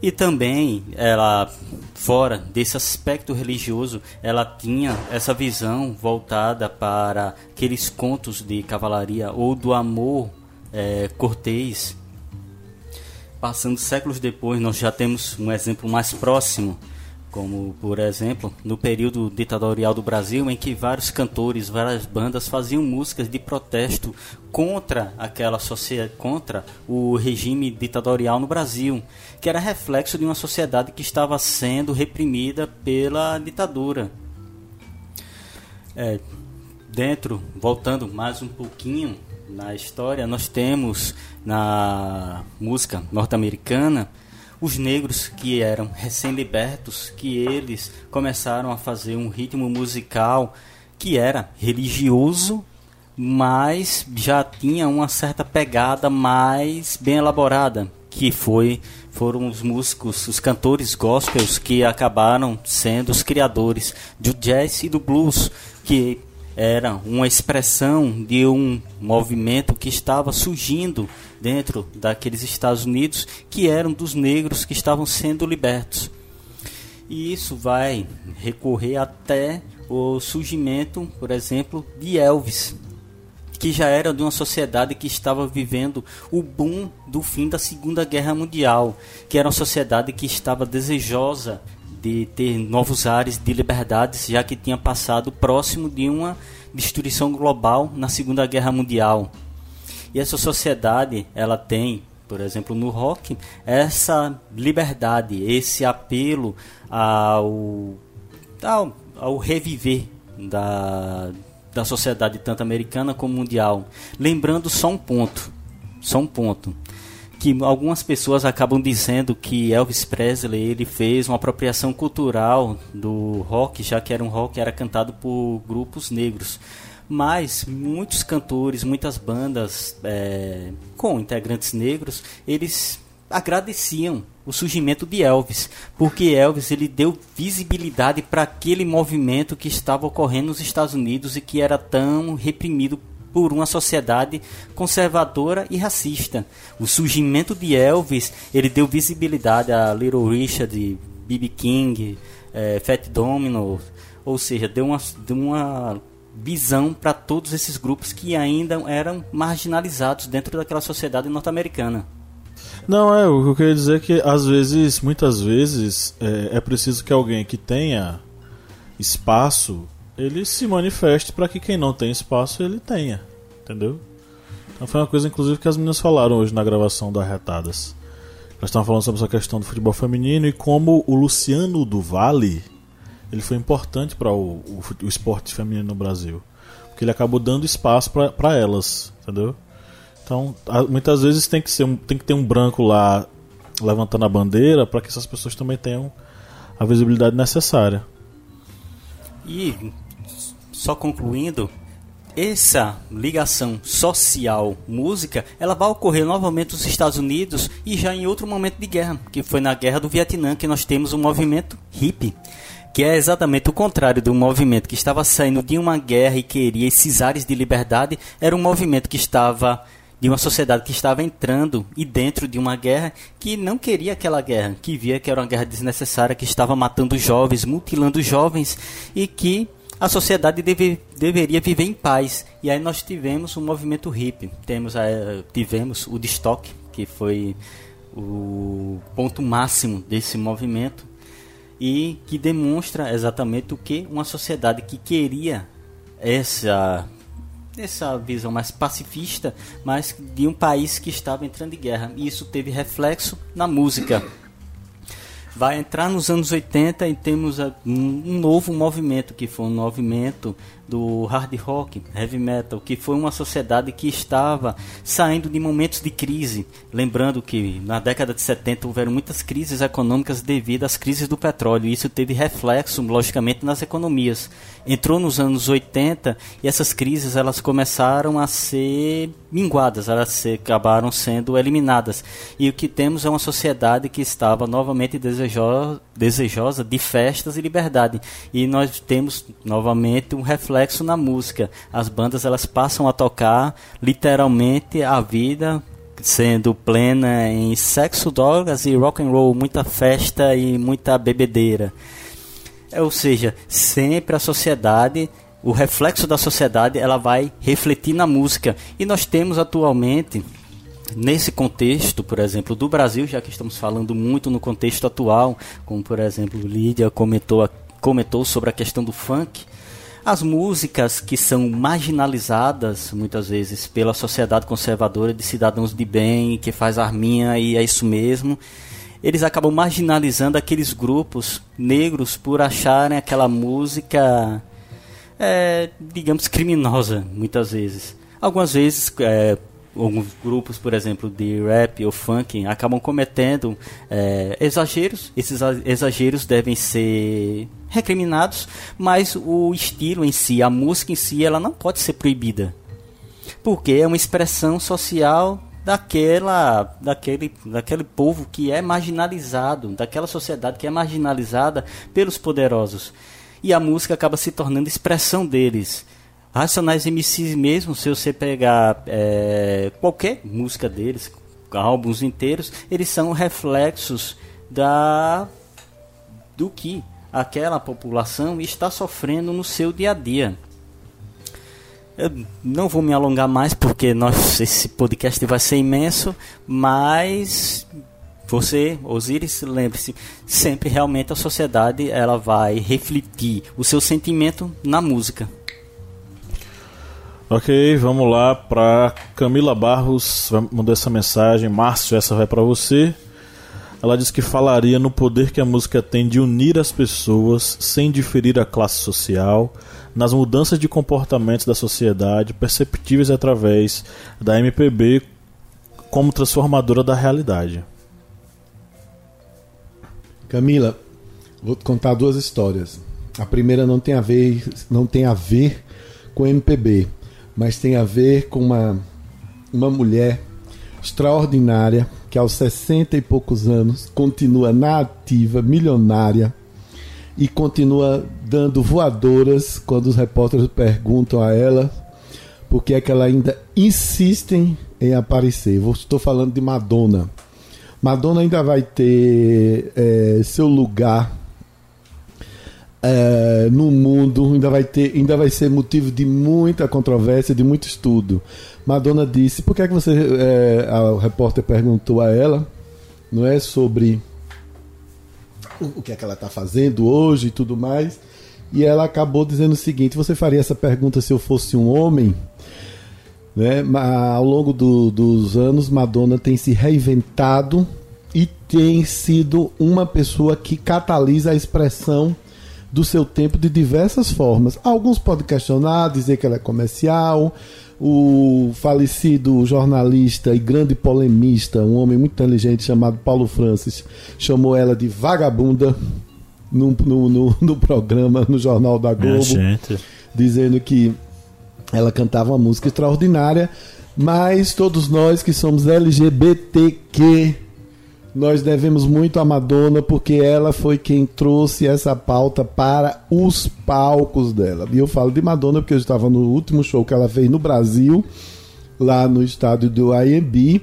e também ela fora desse aspecto religioso ela tinha essa visão voltada para aqueles contos de cavalaria ou do amor é, cortês. Passando séculos depois nós já temos um exemplo mais próximo como por exemplo no período ditatorial do Brasil em que vários cantores, várias bandas faziam músicas de protesto contra aquela sociedade, contra o regime ditatorial no Brasil, que era reflexo de uma sociedade que estava sendo reprimida pela ditadura. É, dentro, voltando mais um pouquinho na história, nós temos na música norte-americana os negros que eram recém-libertos, que eles começaram a fazer um ritmo musical que era religioso, mas já tinha uma certa pegada mais bem elaborada, que foi foram os músicos, os cantores gospels que acabaram sendo os criadores do jazz e do blues, que era uma expressão de um movimento que estava surgindo dentro daqueles Estados Unidos que eram dos negros que estavam sendo libertos. E isso vai recorrer até o surgimento, por exemplo, de Elvis, que já era de uma sociedade que estava vivendo o boom do fim da Segunda Guerra Mundial, que era uma sociedade que estava desejosa de ter novos ares de liberdades, já que tinha passado próximo de uma destruição global na Segunda Guerra Mundial. E essa sociedade, ela tem, por exemplo, no rock, essa liberdade, esse apelo ao, ao, ao reviver da, da sociedade tanto americana como mundial. Lembrando só um ponto, só um ponto que algumas pessoas acabam dizendo que Elvis Presley ele fez uma apropriação cultural do rock, já que era um rock que era cantado por grupos negros. Mas muitos cantores, muitas bandas é, com integrantes negros, eles agradeciam o surgimento de Elvis, porque Elvis ele deu visibilidade para aquele movimento que estava ocorrendo nos Estados Unidos e que era tão reprimido por uma sociedade conservadora e racista. O surgimento de Elvis, ele deu visibilidade a Little Richard, B.B. King, é, Fat Domino, ou seja, deu uma, deu uma visão para todos esses grupos que ainda eram marginalizados dentro daquela sociedade norte-americana. Não, é, o que eu queria dizer é que às vezes, muitas vezes, é, é preciso que alguém que tenha espaço ele se manifeste para que quem não tem espaço ele tenha, entendeu? Então foi uma coisa inclusive que as meninas falaram hoje na gravação da Retadas. Elas estavam falando sobre essa questão do futebol feminino e como o Luciano do Vale ele foi importante para o, o, o, esporte feminino no Brasil, porque ele acabou dando espaço para elas, entendeu? Então muitas vezes tem que ser um, tem que ter um branco lá levantando a bandeira para que essas pessoas também tenham a visibilidade necessária. E só concluindo, essa ligação social música ela vai ocorrer novamente nos Estados Unidos e já em outro momento de guerra que foi na guerra do Vietnã que nós temos um movimento hippie que é exatamente o contrário do movimento que estava saindo de uma guerra e queria esses ares de liberdade. Era um movimento que estava de uma sociedade que estava entrando e dentro de uma guerra que não queria aquela guerra, que via que era uma guerra desnecessária, que estava matando jovens, mutilando jovens e que a sociedade deve, deveria viver em paz. E aí nós tivemos o um movimento hippie, temos a, tivemos o destoque, que foi o ponto máximo desse movimento e que demonstra exatamente o que uma sociedade que queria essa essa visão mais pacifista, mas de um país que estava entrando em guerra. E isso teve reflexo na música. Vai entrar nos anos 80 e temos um novo movimento, que foi um movimento do hard rock, heavy metal, que foi uma sociedade que estava saindo de momentos de crise. Lembrando que na década de 70 houveram muitas crises econômicas devido às crises do petróleo, e isso teve reflexo, logicamente, nas economias. Entrou nos anos 80 e essas crises elas começaram a ser minguadas, elas se, acabaram sendo eliminadas. E o que temos é uma sociedade que estava novamente desejosa, desejosa de festas e liberdade. E nós temos novamente um reflexo reflexo na música. As bandas elas passam a tocar literalmente a vida sendo plena em sexo, drogas e rock and roll, muita festa e muita bebedeira. É, ou seja, sempre a sociedade, o reflexo da sociedade, ela vai refletir na música. E nós temos atualmente nesse contexto, por exemplo, do Brasil, já que estamos falando muito no contexto atual, como por exemplo Lídia comentou, comentou sobre a questão do funk, as músicas que são marginalizadas muitas vezes pela sociedade conservadora de cidadãos de bem, que faz arminha e é isso mesmo, eles acabam marginalizando aqueles grupos negros por acharem aquela música, é, digamos, criminosa, muitas vezes. Algumas vezes, é, alguns grupos, por exemplo, de rap ou funk, acabam cometendo é, exageros. Esses exageros devem ser recriminados, mas o estilo em si, a música em si, ela não pode ser proibida. Porque é uma expressão social daquela, daquele, daquele povo que é marginalizado, daquela sociedade que é marginalizada pelos poderosos. E a música acaba se tornando expressão deles. Racionais MCs mesmo, se você pegar é, qualquer música deles, álbuns inteiros, eles são reflexos da do que aquela população está sofrendo no seu dia a dia. Eu não vou me alongar mais porque nós, esse podcast vai ser imenso, mas você, Osiris, lembre-se, sempre realmente a sociedade ela vai refletir o seu sentimento na música. Ok, vamos lá para Camila Barros, mandar essa mensagem. Márcio, essa vai para você. Ela diz que falaria no poder que a música tem de unir as pessoas sem diferir a classe social, nas mudanças de comportamentos da sociedade perceptíveis através da MPB como transformadora da realidade. Camila, vou te contar duas histórias. A primeira não tem a ver, não tem a ver com MPB, mas tem a ver com uma, uma mulher extraordinária que aos 60 e poucos anos continua na ativa, milionária e continua dando voadoras quando os repórteres perguntam a ela por que é que ela ainda insistem em aparecer. estou falando de Madonna. Madonna ainda vai ter é, seu lugar é, no mundo, ainda vai ter, ainda vai ser motivo de muita controvérsia, de muito estudo. Madonna disse: por que é que você. É, a, repórter perguntou a ela, não é? Sobre o, o que é que ela está fazendo hoje e tudo mais. E ela acabou dizendo o seguinte: você faria essa pergunta se eu fosse um homem? Né? Ao longo do, dos anos, Madonna tem se reinventado e tem sido uma pessoa que catalisa a expressão do seu tempo de diversas formas. Alguns podem questionar, dizer que ela é comercial, o falecido jornalista e grande polemista, um homem muito inteligente chamado Paulo Francis, chamou ela de vagabunda no, no, no, no programa, no Jornal da Globo, dizendo que ela cantava uma música extraordinária, mas todos nós que somos LGBTQ nós devemos muito a Madonna porque ela foi quem trouxe essa pauta para os palcos dela. E eu falo de Madonna porque eu estava no último show que ela fez no Brasil, lá no estádio do IMB.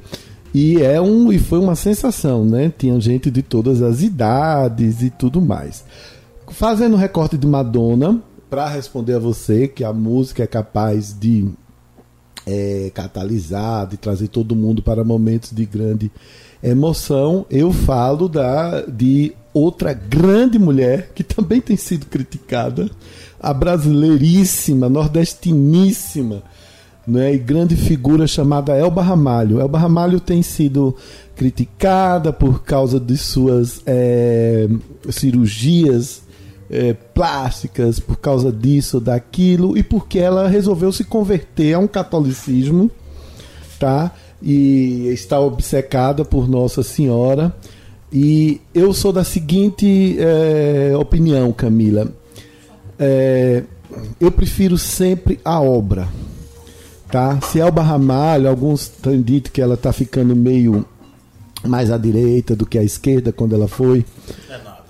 E é um e foi uma sensação, né? Tinha gente de todas as idades e tudo mais. Fazendo recorte de Madonna, para responder a você que a música é capaz de é, catalisar, de trazer todo mundo para momentos de grande emoção, eu falo da de outra grande mulher que também tem sido criticada, a brasileiríssima, nordestiníssima né, e grande figura chamada Elba Ramalho. Elba Ramalho tem sido criticada por causa de suas é, cirurgias é, plásticas, por causa disso, daquilo, e porque ela resolveu se converter a um catolicismo, tá? E está obcecada por Nossa Senhora. E eu sou da seguinte é, opinião, Camila. É, eu prefiro sempre a obra. Tá? Se Elba Ramalho, alguns têm dito que ela está ficando meio mais à direita do que à esquerda quando ela foi.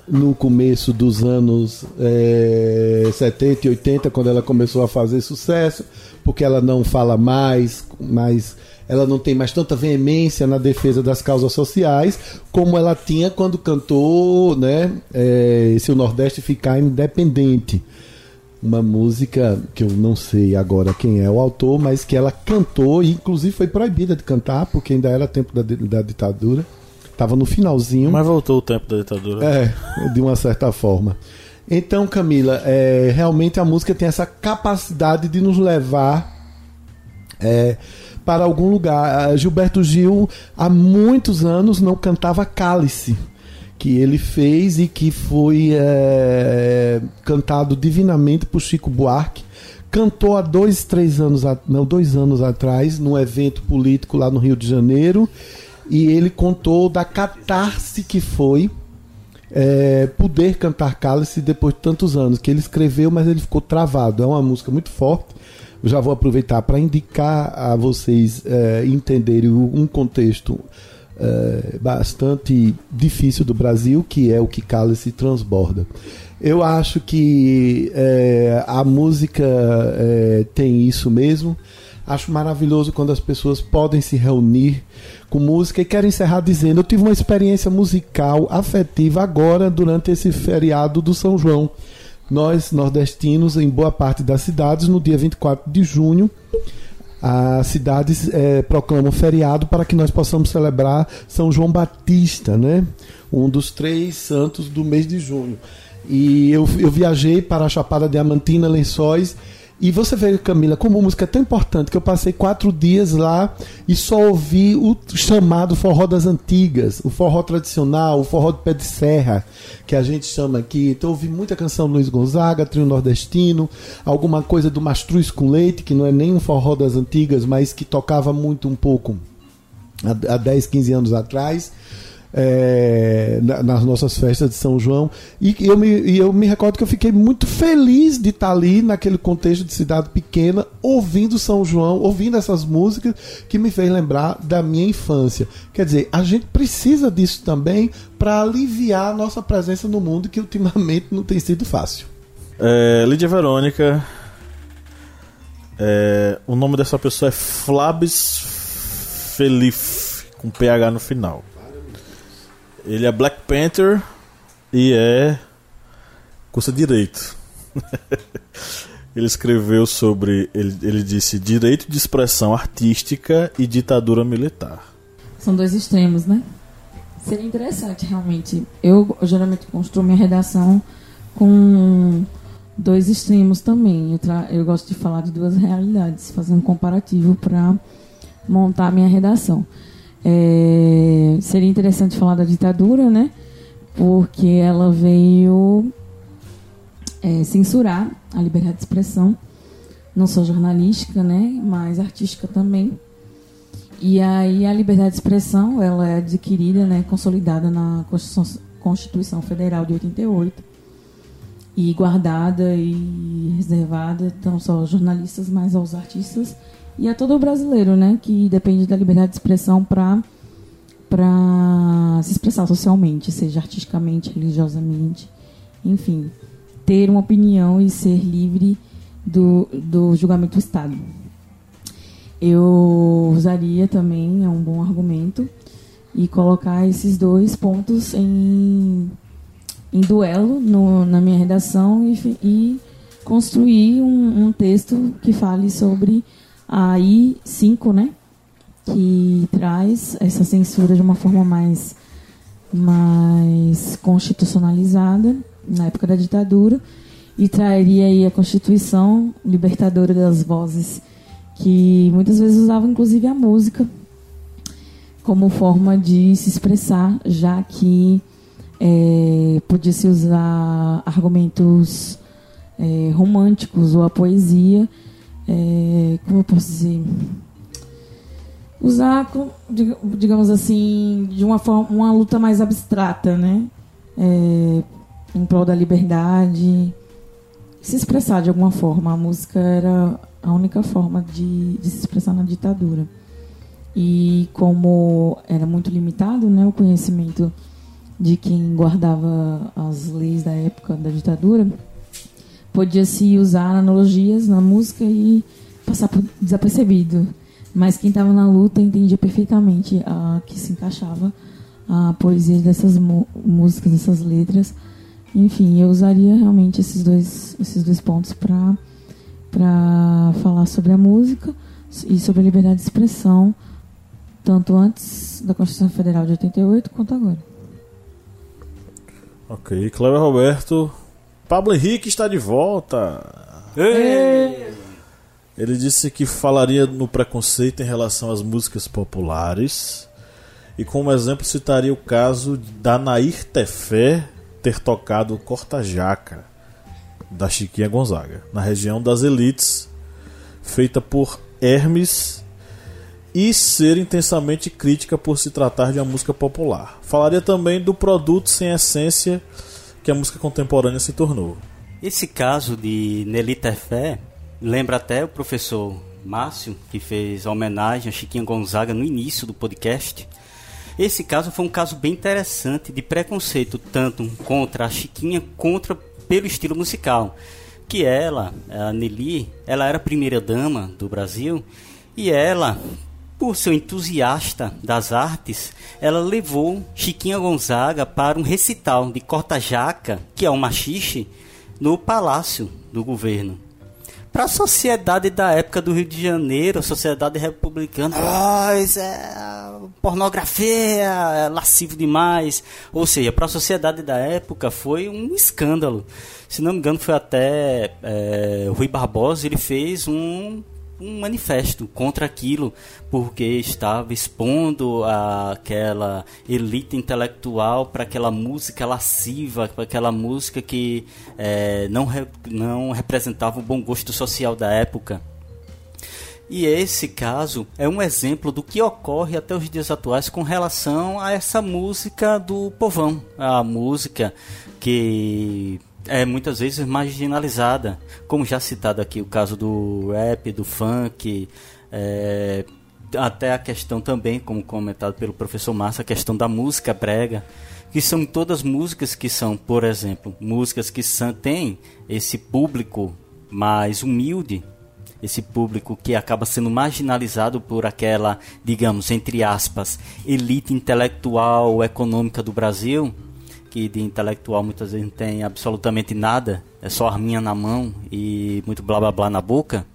No começo dos anos é, 70 e 80, quando ela começou a fazer sucesso, porque ela não fala mais, mais ela não tem mais tanta veemência na defesa das causas sociais como ela tinha quando cantou né, é, Se o Nordeste Ficar Independente uma música que eu não sei agora quem é o autor, mas que ela cantou e inclusive foi proibida de cantar porque ainda era tempo da, da ditadura. Tava no finalzinho. Mas voltou o tempo da ditadura. É, de uma certa forma. Então, Camila, é, realmente a música tem essa capacidade de nos levar é, para algum lugar. Gilberto Gil, há muitos anos, não cantava Cálice que ele fez e que foi é, cantado divinamente por Chico Buarque. Cantou há dois, três anos, não, dois anos atrás, num evento político lá no Rio de Janeiro, e ele contou da catarse que foi é, poder cantar Cálice depois de tantos anos, que ele escreveu, mas ele ficou travado. É uma música muito forte. Eu já vou aproveitar para indicar a vocês é, entenderem um contexto é, bastante difícil do Brasil, que é o que Cálice transborda. Eu acho que é, a música é, tem isso mesmo. Acho maravilhoso quando as pessoas podem se reunir com música e quero encerrar dizendo: eu tive uma experiência musical afetiva agora durante esse feriado do São João. Nós, nordestinos, em boa parte das cidades, no dia 24 de junho, as cidades é, proclamam feriado para que nós possamos celebrar São João Batista, né? Um dos três santos do mês de junho. E eu, eu viajei para a Chapada Diamantina, Lençóis, e você vê, Camila, como música é tão importante que eu passei quatro dias lá e só ouvi o chamado forró das antigas, o forró tradicional, o forró de pé de serra, que a gente chama aqui. Então eu ouvi muita canção do Luiz Gonzaga, trio nordestino, alguma coisa do Mastruz com Leite, que não é nem um forró das antigas, mas que tocava muito um pouco há 10, 15 anos atrás é, nas nossas festas de São João. E eu, me, e eu me recordo que eu fiquei muito feliz de estar ali, naquele contexto de cidade pequena, ouvindo São João, ouvindo essas músicas que me fez lembrar da minha infância. Quer dizer, a gente precisa disso também para aliviar a nossa presença no mundo, que ultimamente não tem sido fácil. É, Lídia Verônica. É, o nome dessa pessoa é Flabis Felif, com PH no final. Ele é Black Panther e é cursa direito. ele escreveu sobre. Ele, ele disse direito de expressão artística e ditadura militar. São dois extremos, né? Seria interessante, realmente. Eu geralmente construo minha redação com dois extremos também. Eu, tra... eu gosto de falar de duas realidades, fazer um comparativo para montar a minha redação. É, seria interessante falar da ditadura, né? Porque ela veio é, censurar a liberdade de expressão, não só jornalística, né? Mas artística também. E aí a liberdade de expressão ela é adquirida, né? Consolidada na Constituição, Federal de 88 e guardada e reservada não só aos jornalistas, mas aos artistas e a todo brasileiro, né, que depende da liberdade de expressão para para se expressar socialmente, seja artisticamente, religiosamente, enfim, ter uma opinião e ser livre do, do julgamento do Estado. Eu usaria também, é um bom argumento, e colocar esses dois pontos em, em duelo no, na minha redação e, e construir um, um texto que fale sobre a I5, né? Que traz essa censura de uma forma mais, mais constitucionalizada na época da ditadura e traria aí a Constituição libertadora das vozes que muitas vezes usavam inclusive a música como forma de se expressar, já que é, podia se usar argumentos é, românticos ou a poesia, é, como eu posso dizer, usar, digamos assim, de uma forma, uma luta mais abstrata, né? É, em prol da liberdade, se expressar de alguma forma. A música era a única forma de, de se expressar na ditadura. E como era muito limitado, né, o conhecimento de quem guardava as leis da época da ditadura, podia-se usar analogias na música e passar por desapercebido. Mas quem estava na luta entendia perfeitamente a que se encaixava a poesia dessas músicas, dessas letras. Enfim, eu usaria realmente esses dois, esses dois pontos para para falar sobre a música e sobre a liberdade de expressão, tanto antes da Constituição Federal de 88 quanto agora. Ok, Cléber Roberto. Pablo Henrique está de volta. Ei! Ele disse que falaria no preconceito em relação às músicas populares. E como exemplo citaria o caso da Nair Tefé ter tocado Corta Jaca da Chiquinha Gonzaga, na região das elites, feita por Hermes e ser intensamente crítica por se tratar de uma música popular. Falaria também do produto sem essência que a música contemporânea se tornou. Esse caso de Nelly Tefé lembra até o professor Márcio, que fez a homenagem a Chiquinha Gonzaga no início do podcast. Esse caso foi um caso bem interessante de preconceito, tanto contra a Chiquinha, contra pelo estilo musical. Que ela, a Nelly, ela era primeira dama do Brasil e ela, por ser entusiasta das artes, ela levou Chiquinha Gonzaga para um recital de corta-jaca, que é um machixe, no palácio do governo para a sociedade da época do Rio de Janeiro, a sociedade republicana, isso é pornografia, é lascivo demais. Ou seja, para a sociedade da época foi um escândalo. Se não me engano, foi até é, Rui Barbosa, ele fez um um manifesto contra aquilo, porque estava expondo aquela elite intelectual para aquela música lasciva, para aquela música que é, não, re, não representava o bom gosto social da época. E esse caso é um exemplo do que ocorre até os dias atuais com relação a essa música do povão, a música que é muitas vezes marginalizada, como já citado aqui o caso do rap, do funk, é, até a questão também, como comentado pelo professor Massa, a questão da música brega, que são todas músicas que são, por exemplo, músicas que têm esse público mais humilde, esse público que acaba sendo marginalizado por aquela, digamos, entre aspas, elite intelectual econômica do Brasil, que de intelectual muitas vezes não tem absolutamente nada, é só arminha na mão e muito blá blá blá na boca.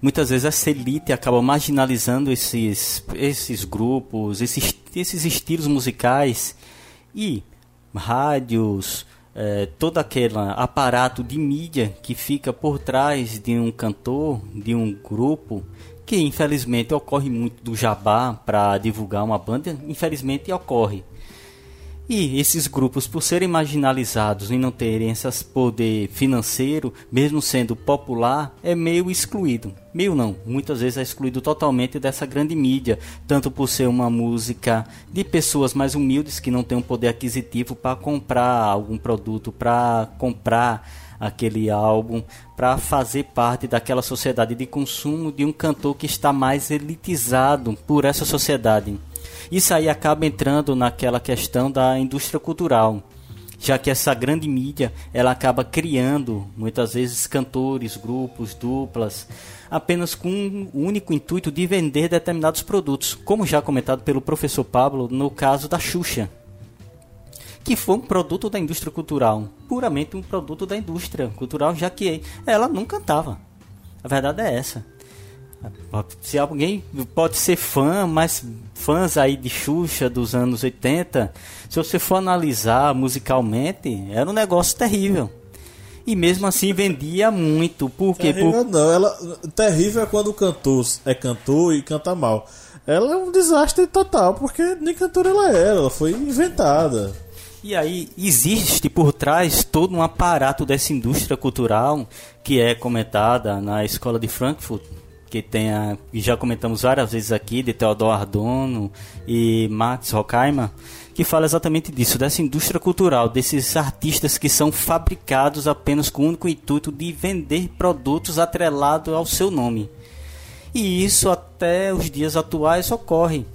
Muitas vezes essa elite acaba marginalizando esses, esses grupos, esses, esses estilos musicais e rádios, é, todo aquele aparato de mídia que fica por trás de um cantor, de um grupo, que infelizmente ocorre muito do jabá para divulgar uma banda, infelizmente ocorre. E esses grupos, por serem marginalizados e não terem esse poder financeiro, mesmo sendo popular, é meio excluído. Meio não, muitas vezes é excluído totalmente dessa grande mídia, tanto por ser uma música de pessoas mais humildes que não têm um poder aquisitivo para comprar algum produto, para comprar aquele álbum, para fazer parte daquela sociedade de consumo de um cantor que está mais elitizado por essa sociedade. Isso aí acaba entrando naquela questão da indústria cultural, já que essa grande mídia ela acaba criando muitas vezes cantores, grupos, duplas, apenas com o único intuito de vender determinados produtos, como já comentado pelo professor Pablo no caso da Xuxa, que foi um produto da indústria cultural, puramente um produto da indústria cultural, já que ela não cantava. A verdade é essa. Se alguém pode ser fã, mas fãs aí de Xuxa dos anos 80, se você for analisar musicalmente, era um negócio terrível. E mesmo assim vendia muito. Por quê? Terrível Por... não, ela terrível é quando o cantor é cantor e canta mal. Ela é um desastre total, porque nem cantora ela era, ela foi inventada. E aí existe por trás todo um aparato dessa indústria cultural que é comentada na escola de Frankfurt, que tem a, já comentamos várias vezes aqui, de Theodor Adorno e Max Horkheimer, que fala exatamente disso, dessa indústria cultural, desses artistas que são fabricados apenas com o único intuito de vender produtos atrelados ao seu nome. E isso até os dias atuais ocorre.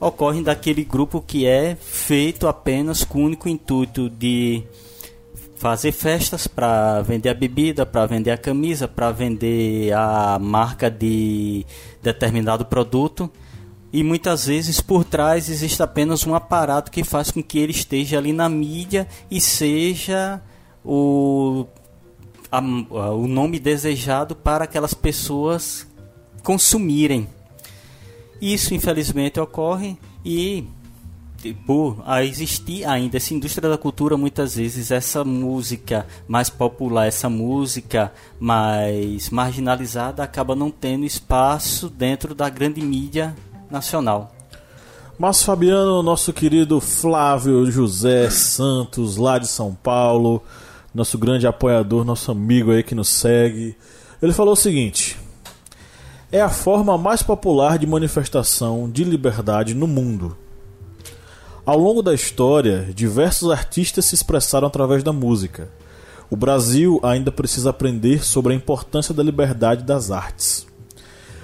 Ocorre daquele grupo que é feito apenas com o único intuito de fazer festas para vender a bebida, para vender a camisa, para vender a marca de determinado produto. E muitas vezes por trás existe apenas um aparato que faz com que ele esteja ali na mídia e seja o, a, o nome desejado para aquelas pessoas consumirem. Isso infelizmente ocorre e por existir ainda essa indústria da cultura, muitas vezes essa música mais popular, essa música mais marginalizada, acaba não tendo espaço dentro da grande mídia nacional. Mas Fabiano, nosso querido Flávio José Santos, lá de São Paulo, nosso grande apoiador, nosso amigo aí que nos segue, ele falou o seguinte: é a forma mais popular de manifestação de liberdade no mundo. Ao longo da história, diversos artistas se expressaram através da música. O Brasil ainda precisa aprender sobre a importância da liberdade das artes.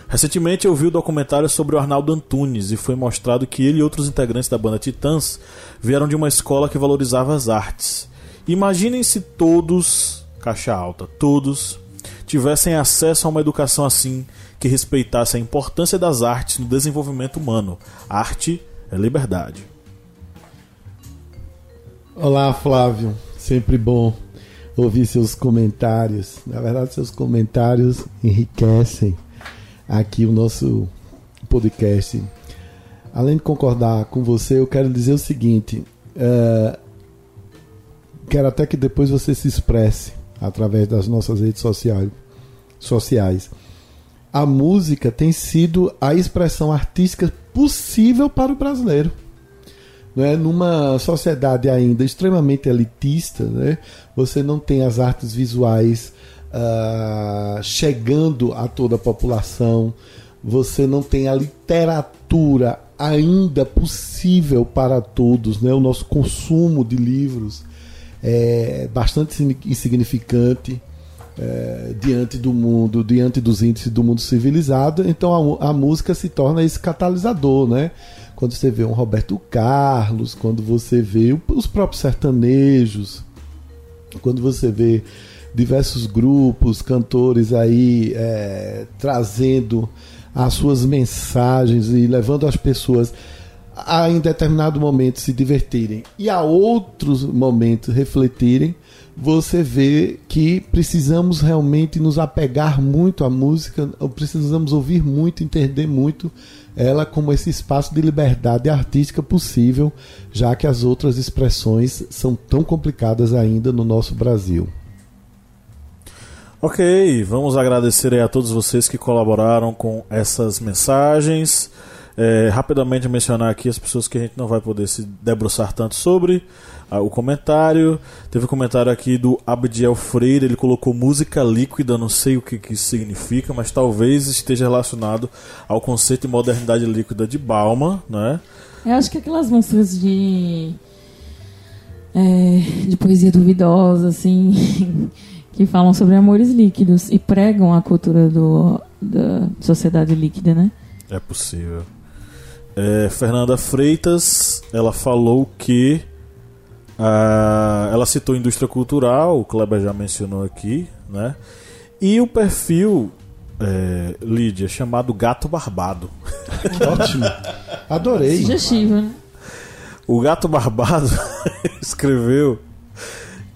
Recentemente eu vi o documentário sobre o Arnaldo Antunes e foi mostrado que ele e outros integrantes da banda Titãs vieram de uma escola que valorizava as artes. Imaginem se todos, caixa alta, todos, tivessem acesso a uma educação assim, que respeitasse a importância das artes no desenvolvimento humano. Arte é liberdade. Olá, Flávio. Sempre bom ouvir seus comentários. Na verdade, seus comentários enriquecem aqui o nosso podcast. Além de concordar com você, eu quero dizer o seguinte: uh, quero até que depois você se expresse através das nossas redes sociais. sociais. A música tem sido a expressão artística possível para o brasileiro né, numa sociedade ainda extremamente elitista, né, você não tem as artes visuais uh, chegando a toda a população, você não tem a literatura ainda possível para todos, né, o nosso consumo de livros é bastante insignificante. É, diante do mundo, diante dos índices do mundo civilizado, então a, a música se torna esse catalisador, né? Quando você vê um Roberto Carlos, quando você vê os próprios sertanejos, quando você vê diversos grupos, cantores aí é, trazendo as suas mensagens e levando as pessoas a em determinado momento se divertirem e a outros momentos refletirem, você vê que precisamos realmente nos apegar muito à música, precisamos ouvir muito, entender muito ela como esse espaço de liberdade artística possível, já que as outras expressões são tão complicadas ainda no nosso Brasil. Ok, vamos agradecer a todos vocês que colaboraram com essas mensagens. É, rapidamente mencionar aqui as pessoas que a gente não vai poder se debruçar tanto sobre ah, o comentário. Teve um comentário aqui do Abdiel Freire, ele colocou música líquida, não sei o que, que isso significa, mas talvez esteja relacionado ao conceito de modernidade líquida de Bauman, né? Eu acho que aquelas músicas de. É, de poesia duvidosa, assim, que falam sobre amores líquidos e pregam a cultura do, da sociedade líquida, né? É possível. É, Fernanda Freitas, ela falou que uh, ela citou indústria cultural, o Kleber já mencionou aqui, né? E o perfil é, Lídia chamado Gato Barbado. Ótimo, adorei. Sugestivo, né? O Gato Barbado escreveu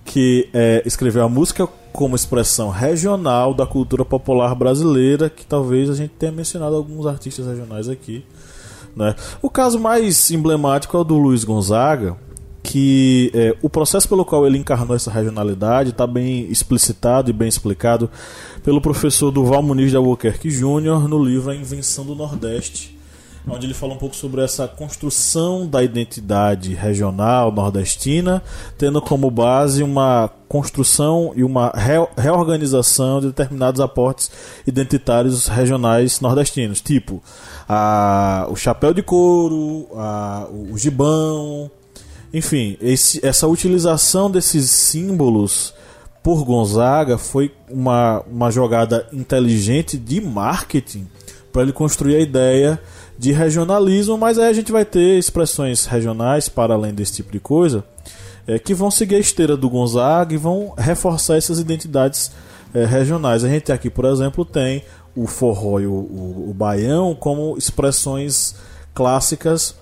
que é, escreveu a música como expressão regional da cultura popular brasileira, que talvez a gente tenha mencionado alguns artistas regionais aqui. Né? O caso mais emblemático é o do Luiz Gonzaga, que é, o processo pelo qual ele encarnou essa regionalidade está bem explicitado e bem explicado pelo professor Duval Muniz de Albuquerque Júnior no livro A Invenção do Nordeste, onde ele fala um pouco sobre essa construção da identidade regional nordestina, tendo como base uma construção e uma reorganização de determinados aportes identitários regionais nordestinos, tipo a, o chapéu de couro, a, o gibão, enfim, esse, essa utilização desses símbolos por Gonzaga foi uma, uma jogada inteligente de marketing para ele construir a ideia de regionalismo, mas aí a gente vai ter expressões regionais para além desse tipo de coisa é, que vão seguir a esteira do Gonzaga e vão reforçar essas identidades é, regionais. A gente aqui, por exemplo, tem o forró e o, o, o baião como expressões clássicas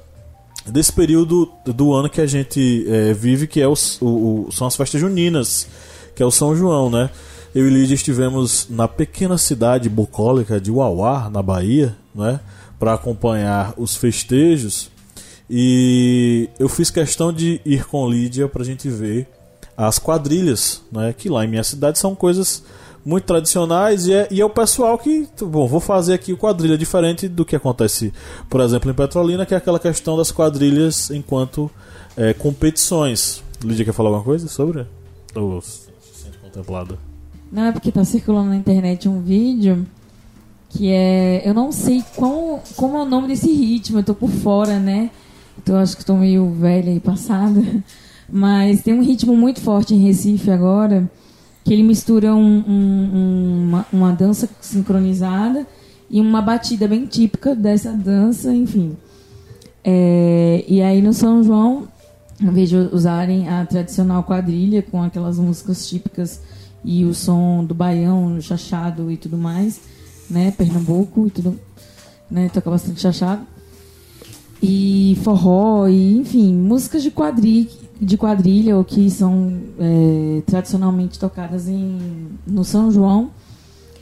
desse período do ano que a gente é, vive, que é o, o, são as festas juninas, que é o São João, né? Eu e Lídia estivemos na pequena cidade bucólica de Uauá, na Bahia, né? Para acompanhar os festejos. E eu fiz questão de ir com Lídia para a gente ver as quadrilhas, né? Que lá em minha cidade são coisas muito tradicionais e é, e é o pessoal que, bom, vou fazer aqui quadrilha diferente do que acontece, por exemplo, em Petrolina, que é aquela questão das quadrilhas enquanto é, competições. Lídia quer falar alguma coisa sobre? Ou se sente contemplada? Não, é porque está circulando na internet um vídeo que é. Eu não sei qual, como é o nome desse ritmo, eu tô por fora, né? Então acho que estou meio velha e passada. Mas tem um ritmo muito forte em Recife agora que ele mistura um, um, uma, uma dança sincronizada e uma batida bem típica dessa dança, enfim. É, e aí no São João eu vejo usarem a tradicional quadrilha com aquelas músicas típicas e o som do baião, chachado e tudo mais, né? Pernambuco e tudo, né? Toca bastante chachado. E forró, e enfim, músicas de quadrilha, de quadrilha ou que são é, tradicionalmente tocadas em, no São João,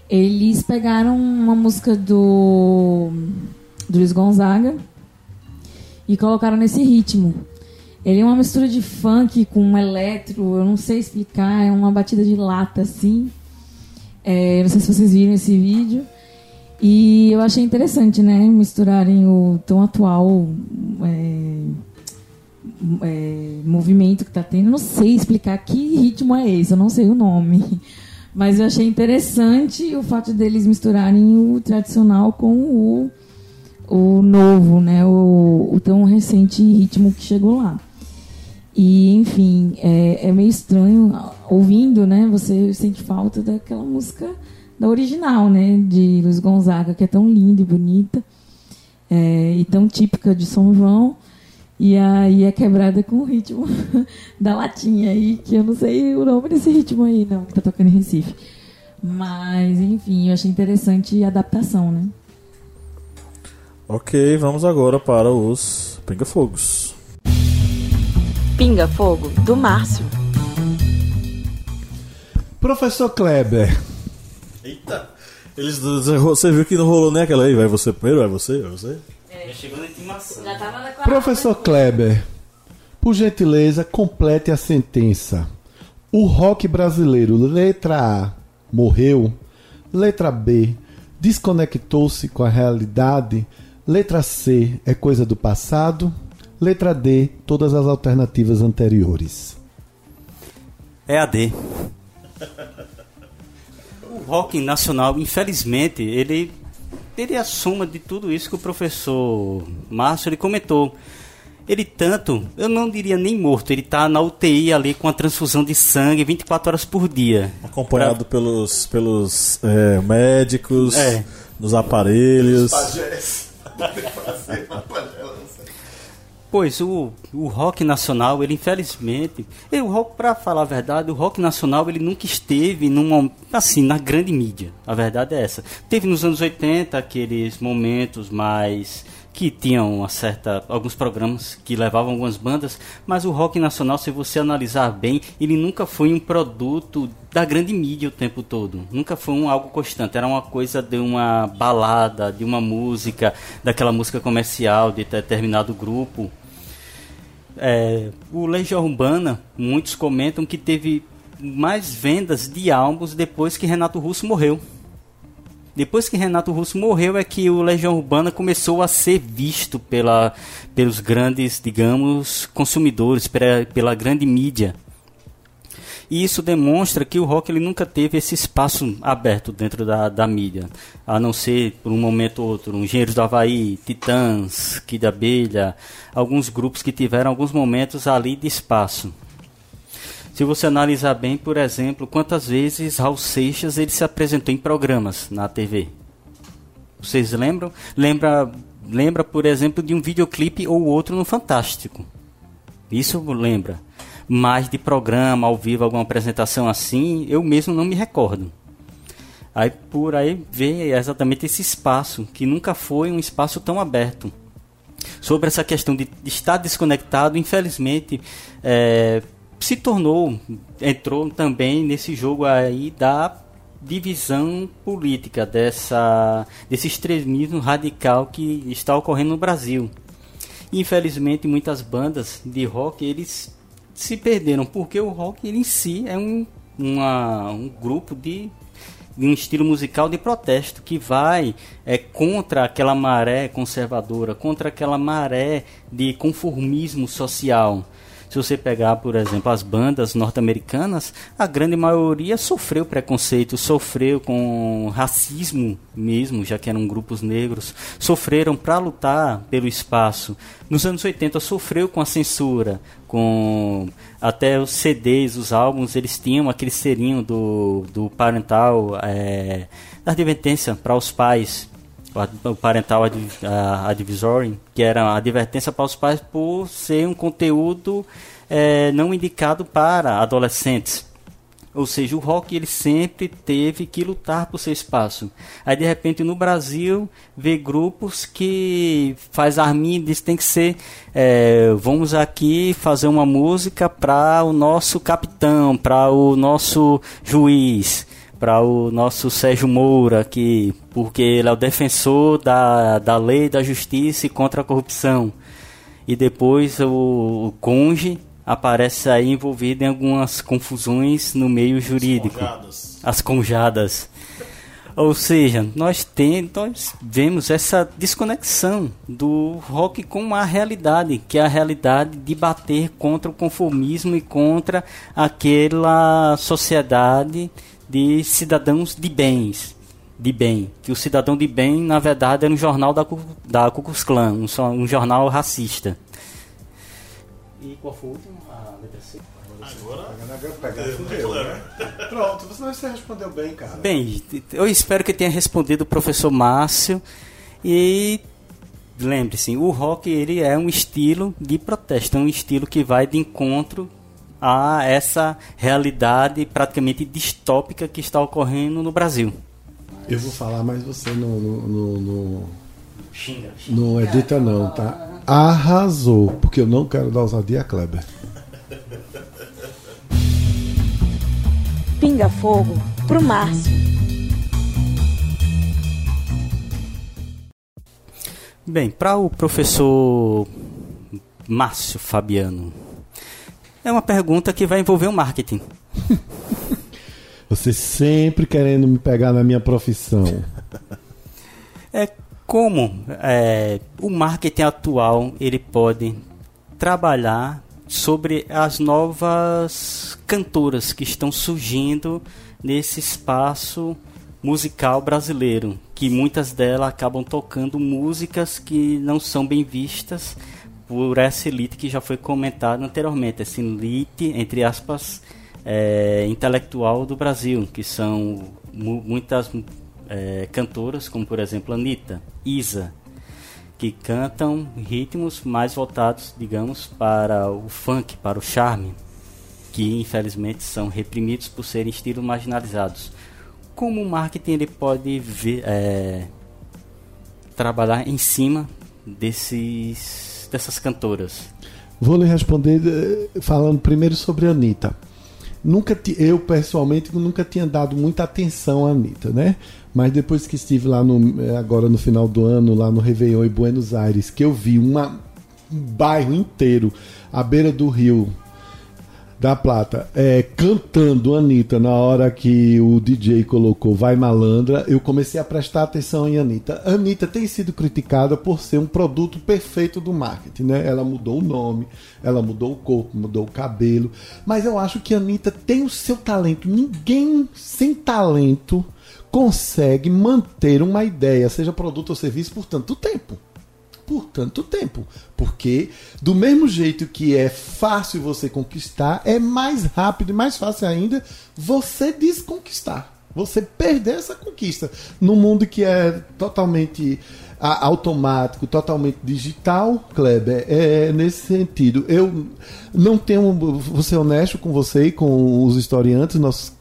eles pegaram uma música do, do Luiz Gonzaga e colocaram nesse ritmo. Ele é uma mistura de funk com eletro, eu não sei explicar, é uma batida de lata assim. É, não sei se vocês viram esse vídeo. E eu achei interessante, né? Misturarem o tão atual é, é, movimento que está tendo. não sei explicar que ritmo é esse, eu não sei o nome. Mas eu achei interessante o fato deles misturarem o tradicional com o, o novo, né? O, o tão recente ritmo que chegou lá. E, enfim, é, é meio estranho ouvindo, né? Você sente falta daquela música da original, né? De Luiz Gonzaga, que é tão linda e bonita. É, e tão típica de São João. E aí é quebrada com o ritmo da latinha aí, que eu não sei o nome desse ritmo aí, não, que tá tocando em Recife. Mas, enfim, eu achei interessante a adaptação, né? Ok, vamos agora para os Pinga-Fogos. Pinga Fogo, do Márcio. Professor Kleber. Eita! Eles, você viu que não rolou nem aquela aí? Vai você primeiro? Vai você? Vai você? Já chegou na intimação. Já tava na Professor Kleber, por gentileza, complete a sentença. O rock brasileiro, letra A, morreu. Letra B, desconectou-se com a realidade. Letra C, é coisa do passado. Letra D, todas as alternativas anteriores. É a D. o rock nacional, infelizmente, ele ele é a soma de tudo isso que o professor Márcio ele comentou. Ele tanto, eu não diria nem morto, ele está na UTI ali com a transfusão de sangue 24 horas por dia. Acompanhado pra... pelos, pelos é, médicos, é. nos aparelhos. Pois o, o rock nacional, ele infelizmente, o rock para falar a verdade, o rock nacional ele nunca esteve numa assim na grande mídia. A verdade é essa. Teve nos anos 80 aqueles momentos mais que tinham uma certa alguns programas que levavam algumas bandas, mas o rock nacional, se você analisar bem, ele nunca foi um produto da grande mídia o tempo todo. Nunca foi um algo constante, era uma coisa de uma balada, de uma música, daquela música comercial de determinado grupo é, o Legião Urbana, muitos comentam que teve mais vendas de álbuns depois que Renato Russo morreu. Depois que Renato Russo morreu é que o Legião Urbana começou a ser visto pela, pelos grandes, digamos, consumidores, pela, pela grande mídia. E isso demonstra que o rock ele nunca teve esse espaço aberto dentro da, da mídia. A não ser por um momento ou outro, Engenheiros do Havaí, Titãs, Kid Abelha, alguns grupos que tiveram alguns momentos ali de espaço. Se você analisar bem, por exemplo, quantas vezes Raul Seixas ele se apresentou em programas na TV. Vocês lembram? Lembra, lembra, por exemplo, de um videoclipe ou outro no Fantástico. Isso lembra. Mas de programa, ao vivo, alguma apresentação assim, eu mesmo não me recordo. Aí por aí vê exatamente esse espaço, que nunca foi um espaço tão aberto. Sobre essa questão de estar desconectado, infelizmente, é, se tornou, entrou também nesse jogo aí da divisão política, dessa, desse extremismo radical que está ocorrendo no Brasil. Infelizmente, muitas bandas de rock, eles se perderam, porque o rock ele em si é um, uma, um grupo de, de um estilo musical de protesto que vai é, contra aquela maré conservadora, contra aquela maré de conformismo social. Se você pegar, por exemplo, as bandas norte-americanas, a grande maioria sofreu preconceito, sofreu com racismo mesmo, já que eram grupos negros, sofreram para lutar pelo espaço. Nos anos 80 sofreu com a censura, com até os CDs, os álbuns, eles tinham aquele serinho do, do parental, é, da advertência para os pais, o parental advisory, que era a advertência para os pais por ser um conteúdo é, não indicado para adolescentes. Ou seja, o rock ele sempre teve que lutar por seu espaço. Aí de repente no Brasil vê grupos que faz arminha diz tem que ser é, vamos aqui fazer uma música para o nosso capitão, para o nosso juiz para o nosso Sérgio Moura, que, porque ele é o defensor da, da lei, da justiça e contra a corrupção. E depois o, o Conge aparece aí envolvido em algumas confusões no meio jurídico. As conjadas. As conjadas. Ou seja, nós, tem, nós vemos essa desconexão do rock com a realidade, que é a realidade de bater contra o conformismo e contra aquela sociedade de cidadãos de bens, de bem. Que o cidadão de bem, na verdade, era um jornal da, da Ku Klux Klan, um, um jornal racista. E qual foi o último? A letra C? Agora. Pegando, fudeu, né? Pronto, você respondeu bem, cara. Bem, eu espero que tenha respondido o professor Márcio. E lembre-se, o rock ele é um estilo de protesto, é um estilo que vai de encontro a essa realidade praticamente distópica que está ocorrendo no Brasil. Eu vou falar, mas você não, não, não, não, não edita não, tá? Arrasou, porque eu não quero dar ousadia a Kleber. Pinga fogo pro Márcio. Bem, para o professor Márcio Fabiano, é uma pergunta que vai envolver o marketing. Você sempre querendo me pegar na minha profissão. É como é, o marketing atual ele pode trabalhar sobre as novas cantoras que estão surgindo nesse espaço musical brasileiro, que muitas delas acabam tocando músicas que não são bem vistas por essa elite que já foi comentada anteriormente, essa elite, entre aspas, é, intelectual do Brasil, que são mu muitas é, cantoras, como por exemplo Anitta, Isa, que cantam ritmos mais voltados, digamos, para o funk, para o charme, que infelizmente são reprimidos por serem estilos marginalizados. Como o marketing ele pode ver, é, trabalhar em cima desses dessas cantoras? Vou lhe responder eh, falando primeiro sobre a Anitta. Nunca eu pessoalmente nunca tinha dado muita atenção à Anitta, né? Mas depois que estive lá no, eh, agora no final do ano, lá no Réveillon em Buenos Aires, que eu vi uma bairro inteiro, à beira do rio da Plata, é, cantando Anitta na hora que o DJ colocou Vai Malandra, eu comecei a prestar atenção em Anitta. Anitta tem sido criticada por ser um produto perfeito do marketing, né? Ela mudou o nome, ela mudou o corpo, mudou o cabelo, mas eu acho que Anitta tem o seu talento. Ninguém sem talento consegue manter uma ideia, seja produto ou serviço, por tanto tempo por tanto tempo. Porque, do mesmo jeito que é fácil você conquistar, é mais rápido e mais fácil ainda você desconquistar. Você perder essa conquista. Num mundo que é totalmente automático, totalmente digital, Kleber, é nesse sentido. Eu não tenho. Vou ser honesto com você e com os historiantes, nossos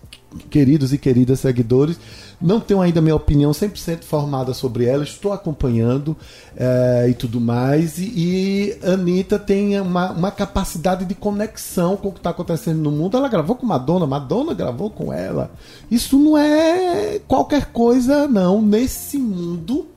queridos e queridas seguidores não tenho ainda minha opinião 100% formada sobre ela, estou acompanhando é, e tudo mais. E, e Anitta tem uma, uma capacidade de conexão com o que está acontecendo no mundo. Ela gravou com Madonna, Madonna gravou com ela. Isso não é qualquer coisa, não. Nesse mundo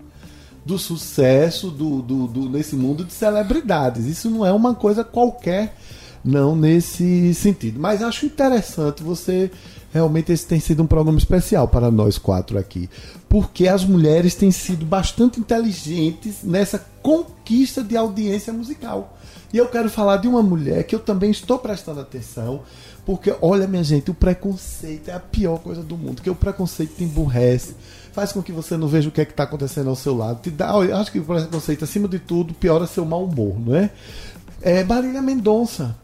do sucesso, do, do, do, nesse mundo de celebridades. Isso não é uma coisa qualquer, não, nesse sentido. Mas acho interessante você realmente esse tem sido um programa especial para nós quatro aqui. Porque as mulheres têm sido bastante inteligentes nessa conquista de audiência musical. E eu quero falar de uma mulher que eu também estou prestando atenção, porque olha, minha gente, o preconceito é a pior coisa do mundo, porque o preconceito te emburrece, faz com que você não veja o que é que está acontecendo ao seu lado. Te dá, acho que o preconceito, acima de tudo, piora seu mau humor, não é? É Marília Mendonça.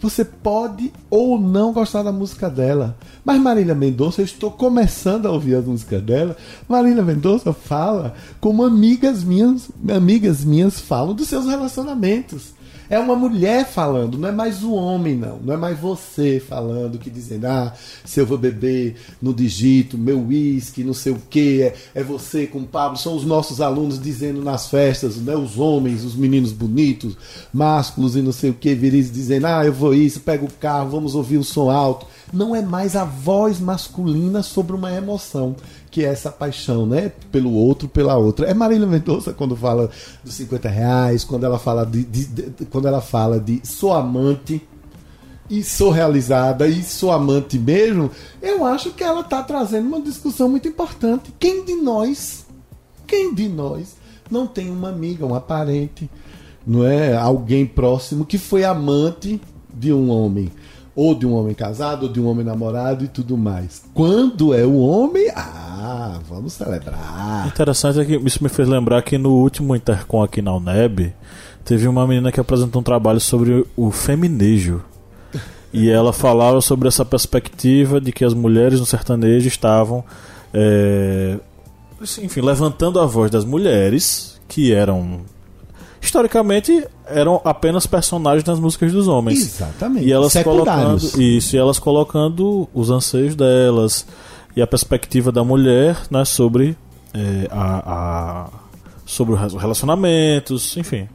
Você pode ou não gostar da música dela. Mas Marília Mendonça, eu estou começando a ouvir a música dela. Marília Mendonça fala como amigas minhas, amigas minhas falam dos seus relacionamentos. É uma mulher falando, não é mais o homem, não. Não é mais você falando, que dizendo, ah, se eu vou beber no digito, meu uísque, não sei o que, é, é você com o Pablo, são os nossos alunos dizendo nas festas, né, os homens, os meninos bonitos, másculos e não sei o que, viris dizendo, ah, eu vou isso, pego o carro, vamos ouvir o som alto. Não é mais a voz masculina sobre uma emoção que é essa paixão, né? Pelo outro, pela outra. É Marília Mendonça quando fala dos 50 reais, quando ela fala de, de, de, quando ela fala de sou amante e sou realizada e sou amante mesmo, eu acho que ela está trazendo uma discussão muito importante. Quem de nós, quem de nós não tem uma amiga, uma parente, não é alguém próximo que foi amante de um homem? Ou de um homem casado, ou de um homem namorado e tudo mais. Quando é o homem, ah, vamos celebrar. Interessante é que isso me fez lembrar que no último Intercom aqui na UNEB, teve uma menina que apresentou um trabalho sobre o feminejo. E ela falava sobre essa perspectiva de que as mulheres no sertanejo estavam, é, enfim, levantando a voz das mulheres que eram historicamente eram apenas personagens nas músicas dos homens. Exatamente. E elas colocando isso, e elas colocando os anseios delas e a perspectiva da mulher, né, sobre é, a, a sobre os relacionamentos, enfim.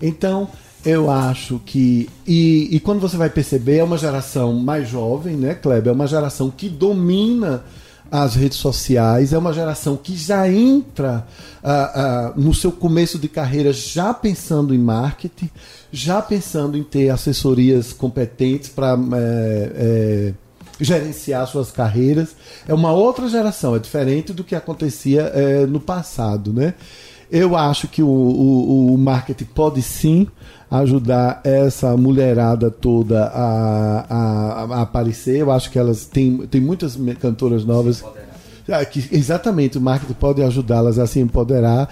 Então, eu acho que. E, e quando você vai perceber, é uma geração mais jovem, né, Kleber? É uma geração que domina as redes sociais, é uma geração que já entra uh, uh, no seu começo de carreira já pensando em marketing, já pensando em ter assessorias competentes para é, é, gerenciar suas carreiras. É uma outra geração, é diferente do que acontecia é, no passado. Né? Eu acho que o, o, o marketing pode sim ajudar essa mulherada toda a, a, a, aparecer. Eu acho que elas têm, tem muitas cantoras novas. Ah, que, exatamente, o marketing pode ajudá-las a se empoderar.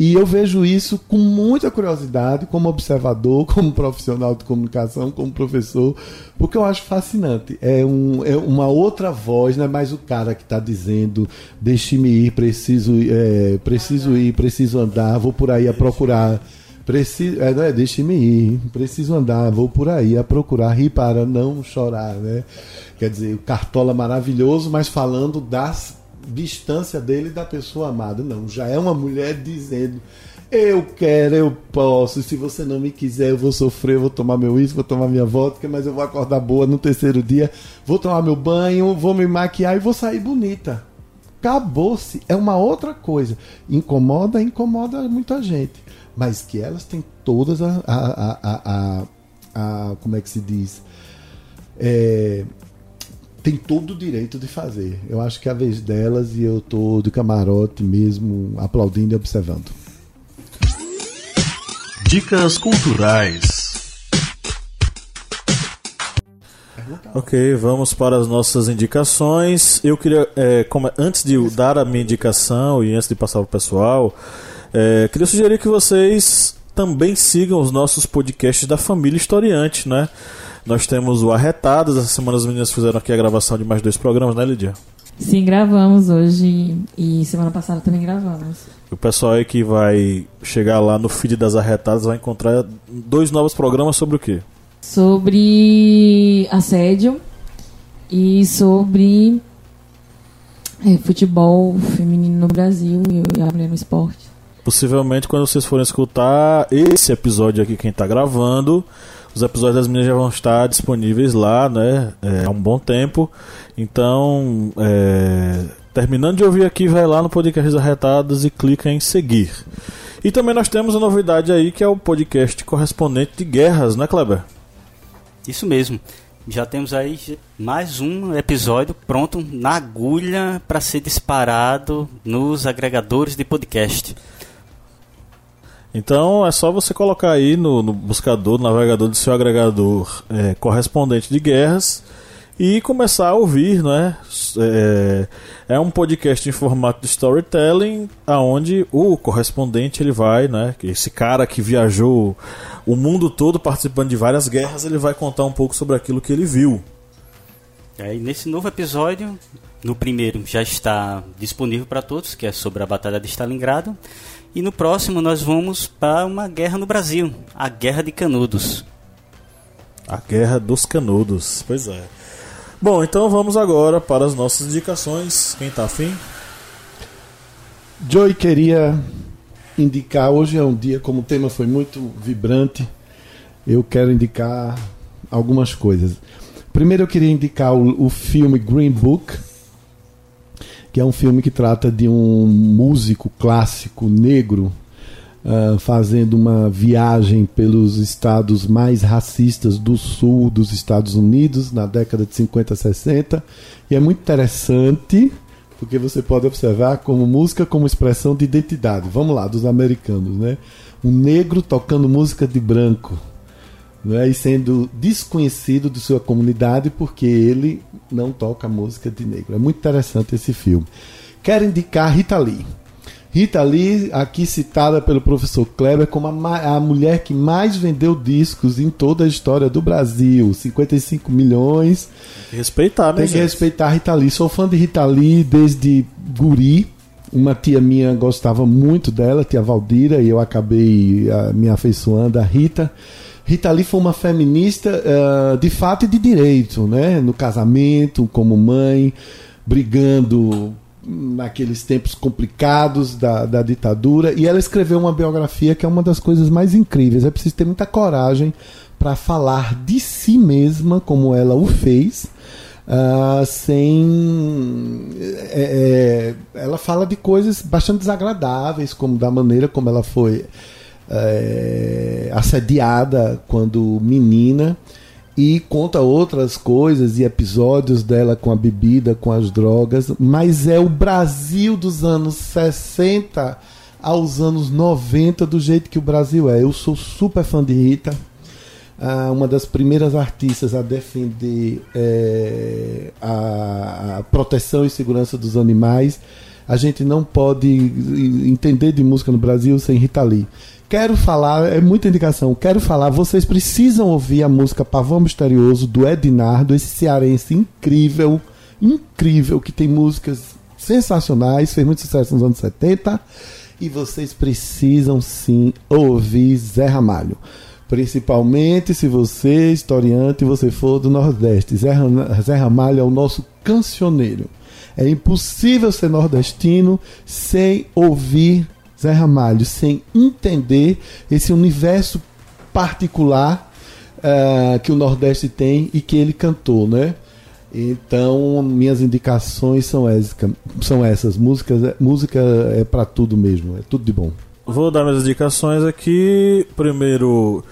E eu vejo isso com muita curiosidade, como observador, como profissional de comunicação, como professor, porque eu acho fascinante. É, um, é uma outra voz, não é mais o cara que está dizendo: deixe-me ir, preciso, é, preciso ir, preciso andar, vou por aí a procurar Preciso, é, é, deixe-me ir, preciso andar, vou por aí a procurar rir para não chorar, né? Quer dizer, o Cartola maravilhoso, mas falando da distância dele da pessoa amada. Não, já é uma mulher dizendo: Eu quero, eu posso, se você não me quiser, eu vou sofrer, eu vou tomar meu isso, vou tomar minha vodka, mas eu vou acordar boa no terceiro dia, vou tomar meu banho, vou me maquiar e vou sair bonita. acabou-se. É uma outra coisa. Incomoda, incomoda muita gente. Mas que elas têm todas a. a, a, a, a como é que se diz? É, tem todo o direito de fazer. Eu acho que é a vez delas e eu tô de camarote mesmo, aplaudindo e observando. Dicas culturais. Ok, vamos para as nossas indicações. Eu queria, é, como- antes de dar a minha indicação e antes de passar para o pessoal, é, queria sugerir que vocês também sigam os nossos podcasts da família Historiante, né? Nós temos o Arretadas, essa semana as meninas fizeram aqui a gravação de mais dois programas, né, Lidia? Sim, gravamos hoje e semana passada também gravamos. O pessoal aí que vai chegar lá no feed das Arretadas vai encontrar dois novos programas sobre o quê? Sobre assédio e sobre é, futebol feminino no Brasil e a mulher no esporte. Possivelmente quando vocês forem escutar esse episódio aqui, quem tá gravando, os episódios das meninas já vão estar disponíveis lá, né? É, há um bom tempo. Então, é, terminando de ouvir aqui, vai lá no podcast Arretadas e clica em seguir. E também nós temos uma novidade aí que é o podcast correspondente de guerras, né, Kleber? Isso mesmo. Já temos aí mais um episódio pronto na agulha para ser disparado nos agregadores de podcast. Então é só você colocar aí no, no buscador, no navegador do seu agregador é, correspondente de guerras e começar a ouvir, né? É, é um podcast em formato de storytelling, aonde o correspondente ele vai, né? Esse cara que viajou o mundo todo participando de várias guerras, ele vai contar um pouco sobre aquilo que ele viu. É, nesse novo episódio, no primeiro já está disponível para todos, que é sobre a Batalha de Stalingrado. E no próximo nós vamos para uma guerra no Brasil, a Guerra de Canudos. A Guerra dos Canudos, pois é. Bom, então vamos agora para as nossas indicações. Quem tá afim? Joey queria indicar, hoje é um dia, como o tema foi muito vibrante, eu quero indicar algumas coisas. Primeiro eu queria indicar o, o filme Green Book, que é um filme que trata de um músico clássico negro uh, fazendo uma viagem pelos estados mais racistas do sul dos Estados Unidos na década de 50, 60. E é muito interessante porque você pode observar como música como expressão de identidade. Vamos lá, dos americanos, né? Um negro tocando música de branco, né? E sendo desconhecido de sua comunidade porque ele não toca música de negro. É muito interessante esse filme. Quero indicar Rita Lee. Rita Lee, aqui citada pelo professor Kleber como a, a mulher que mais vendeu discos em toda a história do Brasil. 55 milhões. Tem que respeitar, né? Tem que gente? respeitar a Rita Lee. Sou fã de Rita Lee desde guri. Uma tia minha gostava muito dela, tia Valdira, e eu acabei ah, me afeiçoando a Rita. Rita Lee foi uma feminista ah, de fato e de direito, né? No casamento, como mãe, brigando naqueles tempos complicados da, da ditadura. E ela escreveu uma biografia que é uma das coisas mais incríveis. É preciso ter muita coragem para falar de si mesma, como ela o fez. ah, sem. é, é, ela fala de coisas bastante desagradáveis, como da maneira como ela foi é, assediada quando menina e conta outras coisas e episódios dela com a bebida, com as drogas, mas é o Brasil dos anos 60 aos anos 90 do jeito que o Brasil é. Eu sou super fã de Rita, uma das primeiras artistas a defender a, a proteção e segurança dos animais. A gente não pode entender de música no Brasil sem Rita Lee. Quero falar, é muita indicação. Quero falar, vocês precisam ouvir a música Pavão Misterioso do Ednardo, esse cearense incrível, incrível, que tem músicas sensacionais, fez muito sucesso nos anos 70. E vocês precisam sim ouvir Zé Ramalho. Principalmente se você, historiante, você for do Nordeste. Zé, Zé Ramalho é o nosso cancioneiro. É impossível ser nordestino sem ouvir Zé Ramalho, sem entender esse universo particular eh, que o Nordeste tem e que ele cantou, né? Então, minhas indicações são essas, são essas. Música, música é para tudo mesmo, é tudo de bom. Vou dar minhas indicações aqui. Primeiro,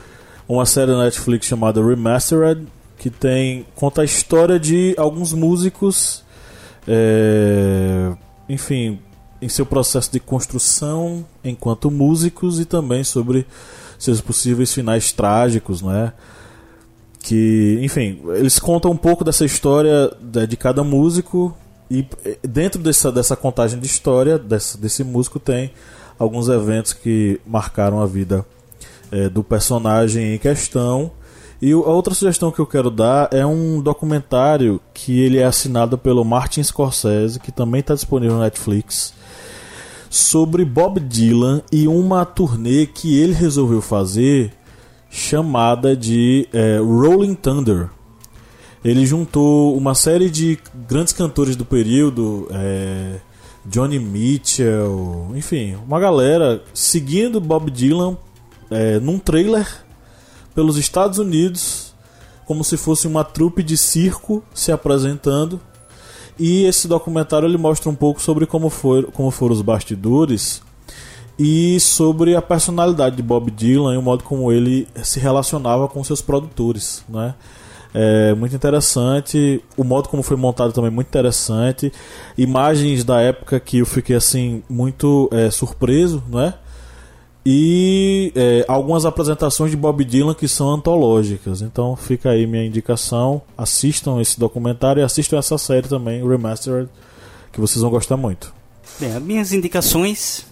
uma série da Netflix chamada Remastered, que tem conta a história de alguns músicos, é, enfim, em seu processo de construção enquanto músicos e também sobre seus possíveis finais trágicos, né? Que, enfim, eles contam um pouco dessa história de cada músico e dentro dessa, dessa contagem de história desse, desse músico tem alguns eventos que marcaram a vida é, do personagem em questão. E a outra sugestão que eu quero dar é um documentário que ele é assinado pelo Martin Scorsese, que também está disponível no Netflix, sobre Bob Dylan e uma turnê que ele resolveu fazer chamada de é, Rolling Thunder. Ele juntou uma série de grandes cantores do período, é, Johnny Mitchell, enfim, uma galera seguindo Bob Dylan é, num trailer pelos Estados Unidos, como se fosse uma trupe de circo se apresentando. E esse documentário ele mostra um pouco sobre como, foi, como foram os bastidores e sobre a personalidade de Bob Dylan e o modo como ele se relacionava com seus produtores, né? É muito interessante, o modo como foi montado também é muito interessante, imagens da época que eu fiquei assim muito é, surpreso, né? E é, algumas apresentações de Bob Dylan que são antológicas. Então fica aí minha indicação. Assistam esse documentário e assistam essa série também, Remastered, que vocês vão gostar muito. Bem, as minhas indicações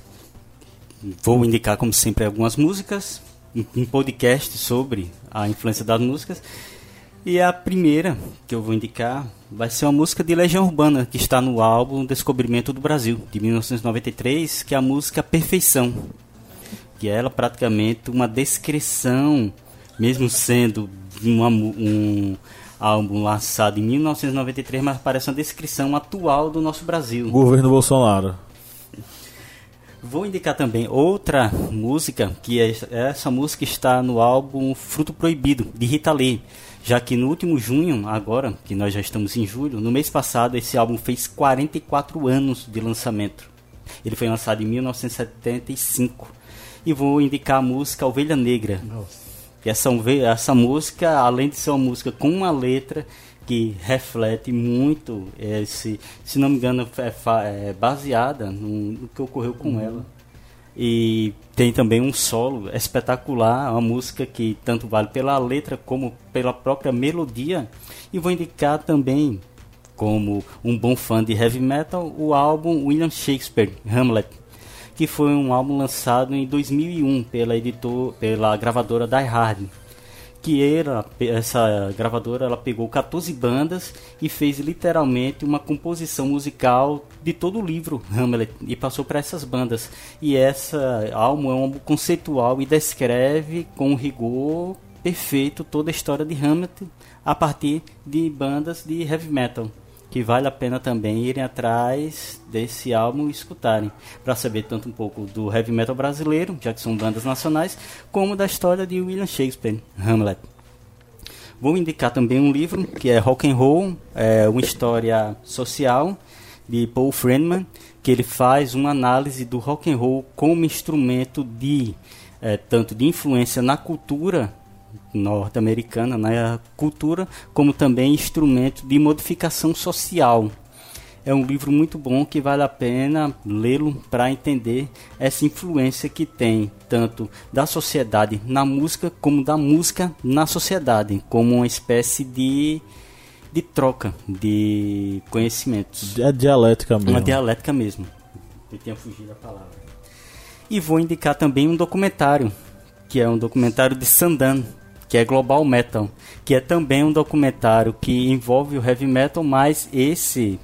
vou indicar, como sempre, algumas músicas, um podcast sobre a influência das músicas. E a primeira que eu vou indicar vai ser uma música de Legião Urbana, que está no álbum Descobrimento do Brasil, de 1993, que é a música Perfeição. Que é ela praticamente uma descrição, mesmo sendo uma, um álbum lançado em 1993, mas parece uma descrição atual do nosso Brasil. Governo Bolsonaro. Vou indicar também outra música, que é, essa música está no álbum Fruto Proibido, de Rita Lee. Já que no último junho, agora, que nós já estamos em julho, no mês passado esse álbum fez 44 anos de lançamento. Ele foi lançado em 1975. E vou indicar a música Ovelha Negra. Nossa. Essa, essa música, além de ser uma música com uma letra que reflete muito esse, se não me engano, é, é baseada no, no, que ocorreu com uhum. ela. E tem também um solo espetacular, uma música que tanto vale pela letra como pela própria melodia. E vou indicar também, como um bom fã de heavy metal, o álbum William Shakespeare, Hamlet, que foi um álbum lançado em 2001 pela editor, pela gravadora Die Hard que era, essa gravadora ela pegou 14 bandas e fez literalmente uma composição musical de todo o livro Hamlet e passou para essas bandas. E essa álbum é um álbum conceitual e descreve com rigor perfeito toda a história de Hamlet a partir de bandas de heavy metal que vale a pena também irem atrás desse álbum e escutarem, para saber tanto um pouco do heavy metal brasileiro, já que são bandas nacionais, como da história de William Shakespeare, Hamlet. Vou indicar também um livro que é Rock and Roll, é uma história social de Paul Friedman, que ele faz uma análise do rock and roll como instrumento de é, tanto de influência na cultura norte-americana, na né, cultura, como também instrumento de modificação social. É um livro muito bom que vale a pena lê-lo para entender essa influência que tem tanto da sociedade na música como da música na sociedade, como uma espécie de de troca de conhecimentos. É dialética mesmo. Uma dialética mesmo. Eu tinha fugido da palavra. E vou indicar também um documentário, que é um documentário de Sandan, que é Global Metal, que é também um documentário que envolve o heavy metal, mas esse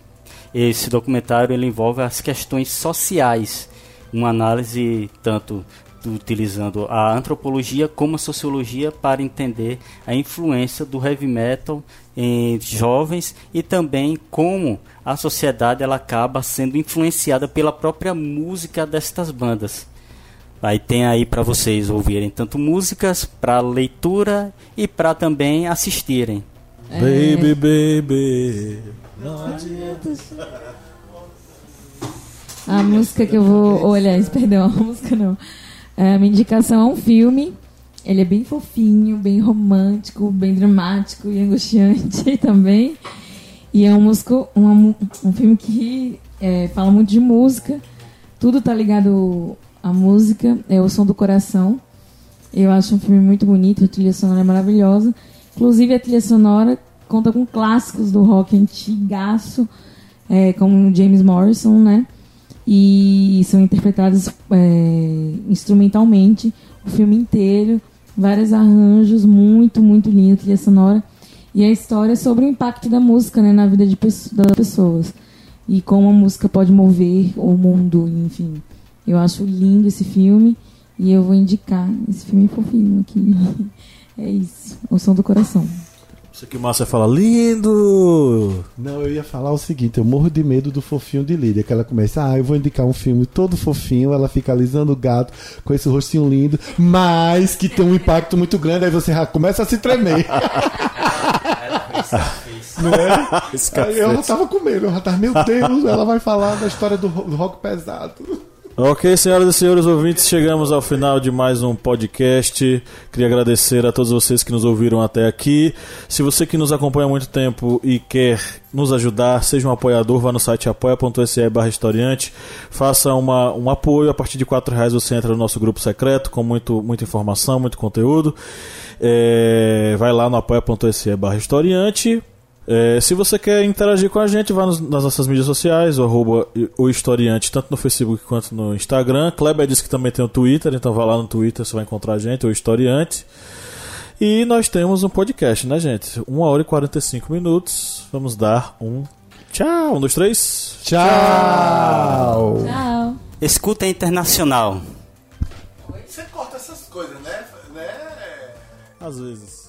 esse documentário ele envolve as questões sociais, uma análise tanto utilizando a antropologia como a sociologia para entender a influência do heavy metal em jovens e também como a sociedade ela acaba sendo influenciada pela própria música destas bandas. Aí tem aí para vocês ouvirem tanto músicas para leitura e para também assistirem. Baby, baby. Não adianta. A música que eu vou. Aliás, perdão, a música não. É, a minha indicação é um filme. Ele é bem fofinho, bem romântico, bem dramático e angustiante também. E é um, músico, um, um filme que é, fala muito de música. Tudo tá ligado à música. É o som do coração. Eu acho um filme muito bonito, a trilha sonora é maravilhosa. Inclusive, a trilha sonora conta com clássicos do rock antigaço, é, como James Morrison, né? E são interpretados é, instrumentalmente o filme inteiro, vários arranjos, muito, muito lindo, trilha sonora. E a história é sobre o impacto da música né, na vida de, das pessoas. E como a música pode mover o mundo, enfim. Eu acho lindo esse filme e eu vou indicar esse filme fofinho aqui. É isso, o som do coração. Isso que o Márcia fala, lindo! Não, eu ia falar o seguinte, eu morro de medo do fofinho de Lídia, que ela começa, ah, eu vou indicar um filme todo fofinho, ela fica alisando o gato com esse rostinho lindo, mas que tem um impacto muito grande, aí você começa a se tremer. Não é? Esse Aí eu já cacete. tava com medo, eu já tava, meu Deus, ela vai falar da história do rock pesado. Ok, senhoras e senhores ouvintes, chegamos ao final de mais um podcast. Queria agradecer a todos vocês que nos ouviram até aqui. Se você que nos acompanha há muito tempo e quer nos ajudar, seja um apoiador, vá no site apoia.se barra historiante, faça uma, um apoio, a partir de R$ reais você entra no nosso grupo secreto com muito, muita informação, muito conteúdo. É, vai lá no apoia.se barra historiante. É, se você quer interagir com a gente, vá nos- nas nossas mídias sociais, o arroba o historiante, tanto no Facebook quanto no Instagram. Kleber disse que também tem o Twitter, então vá lá no Twitter, você vai encontrar a gente, o historiante. E nós temos um podcast, né, gente? 1 hora e 45 minutos. Vamos dar um tchau. Um, dois, três. Tchau! Tchau! Escuta internacional. Você corta essas coisas, né? né? Às vezes.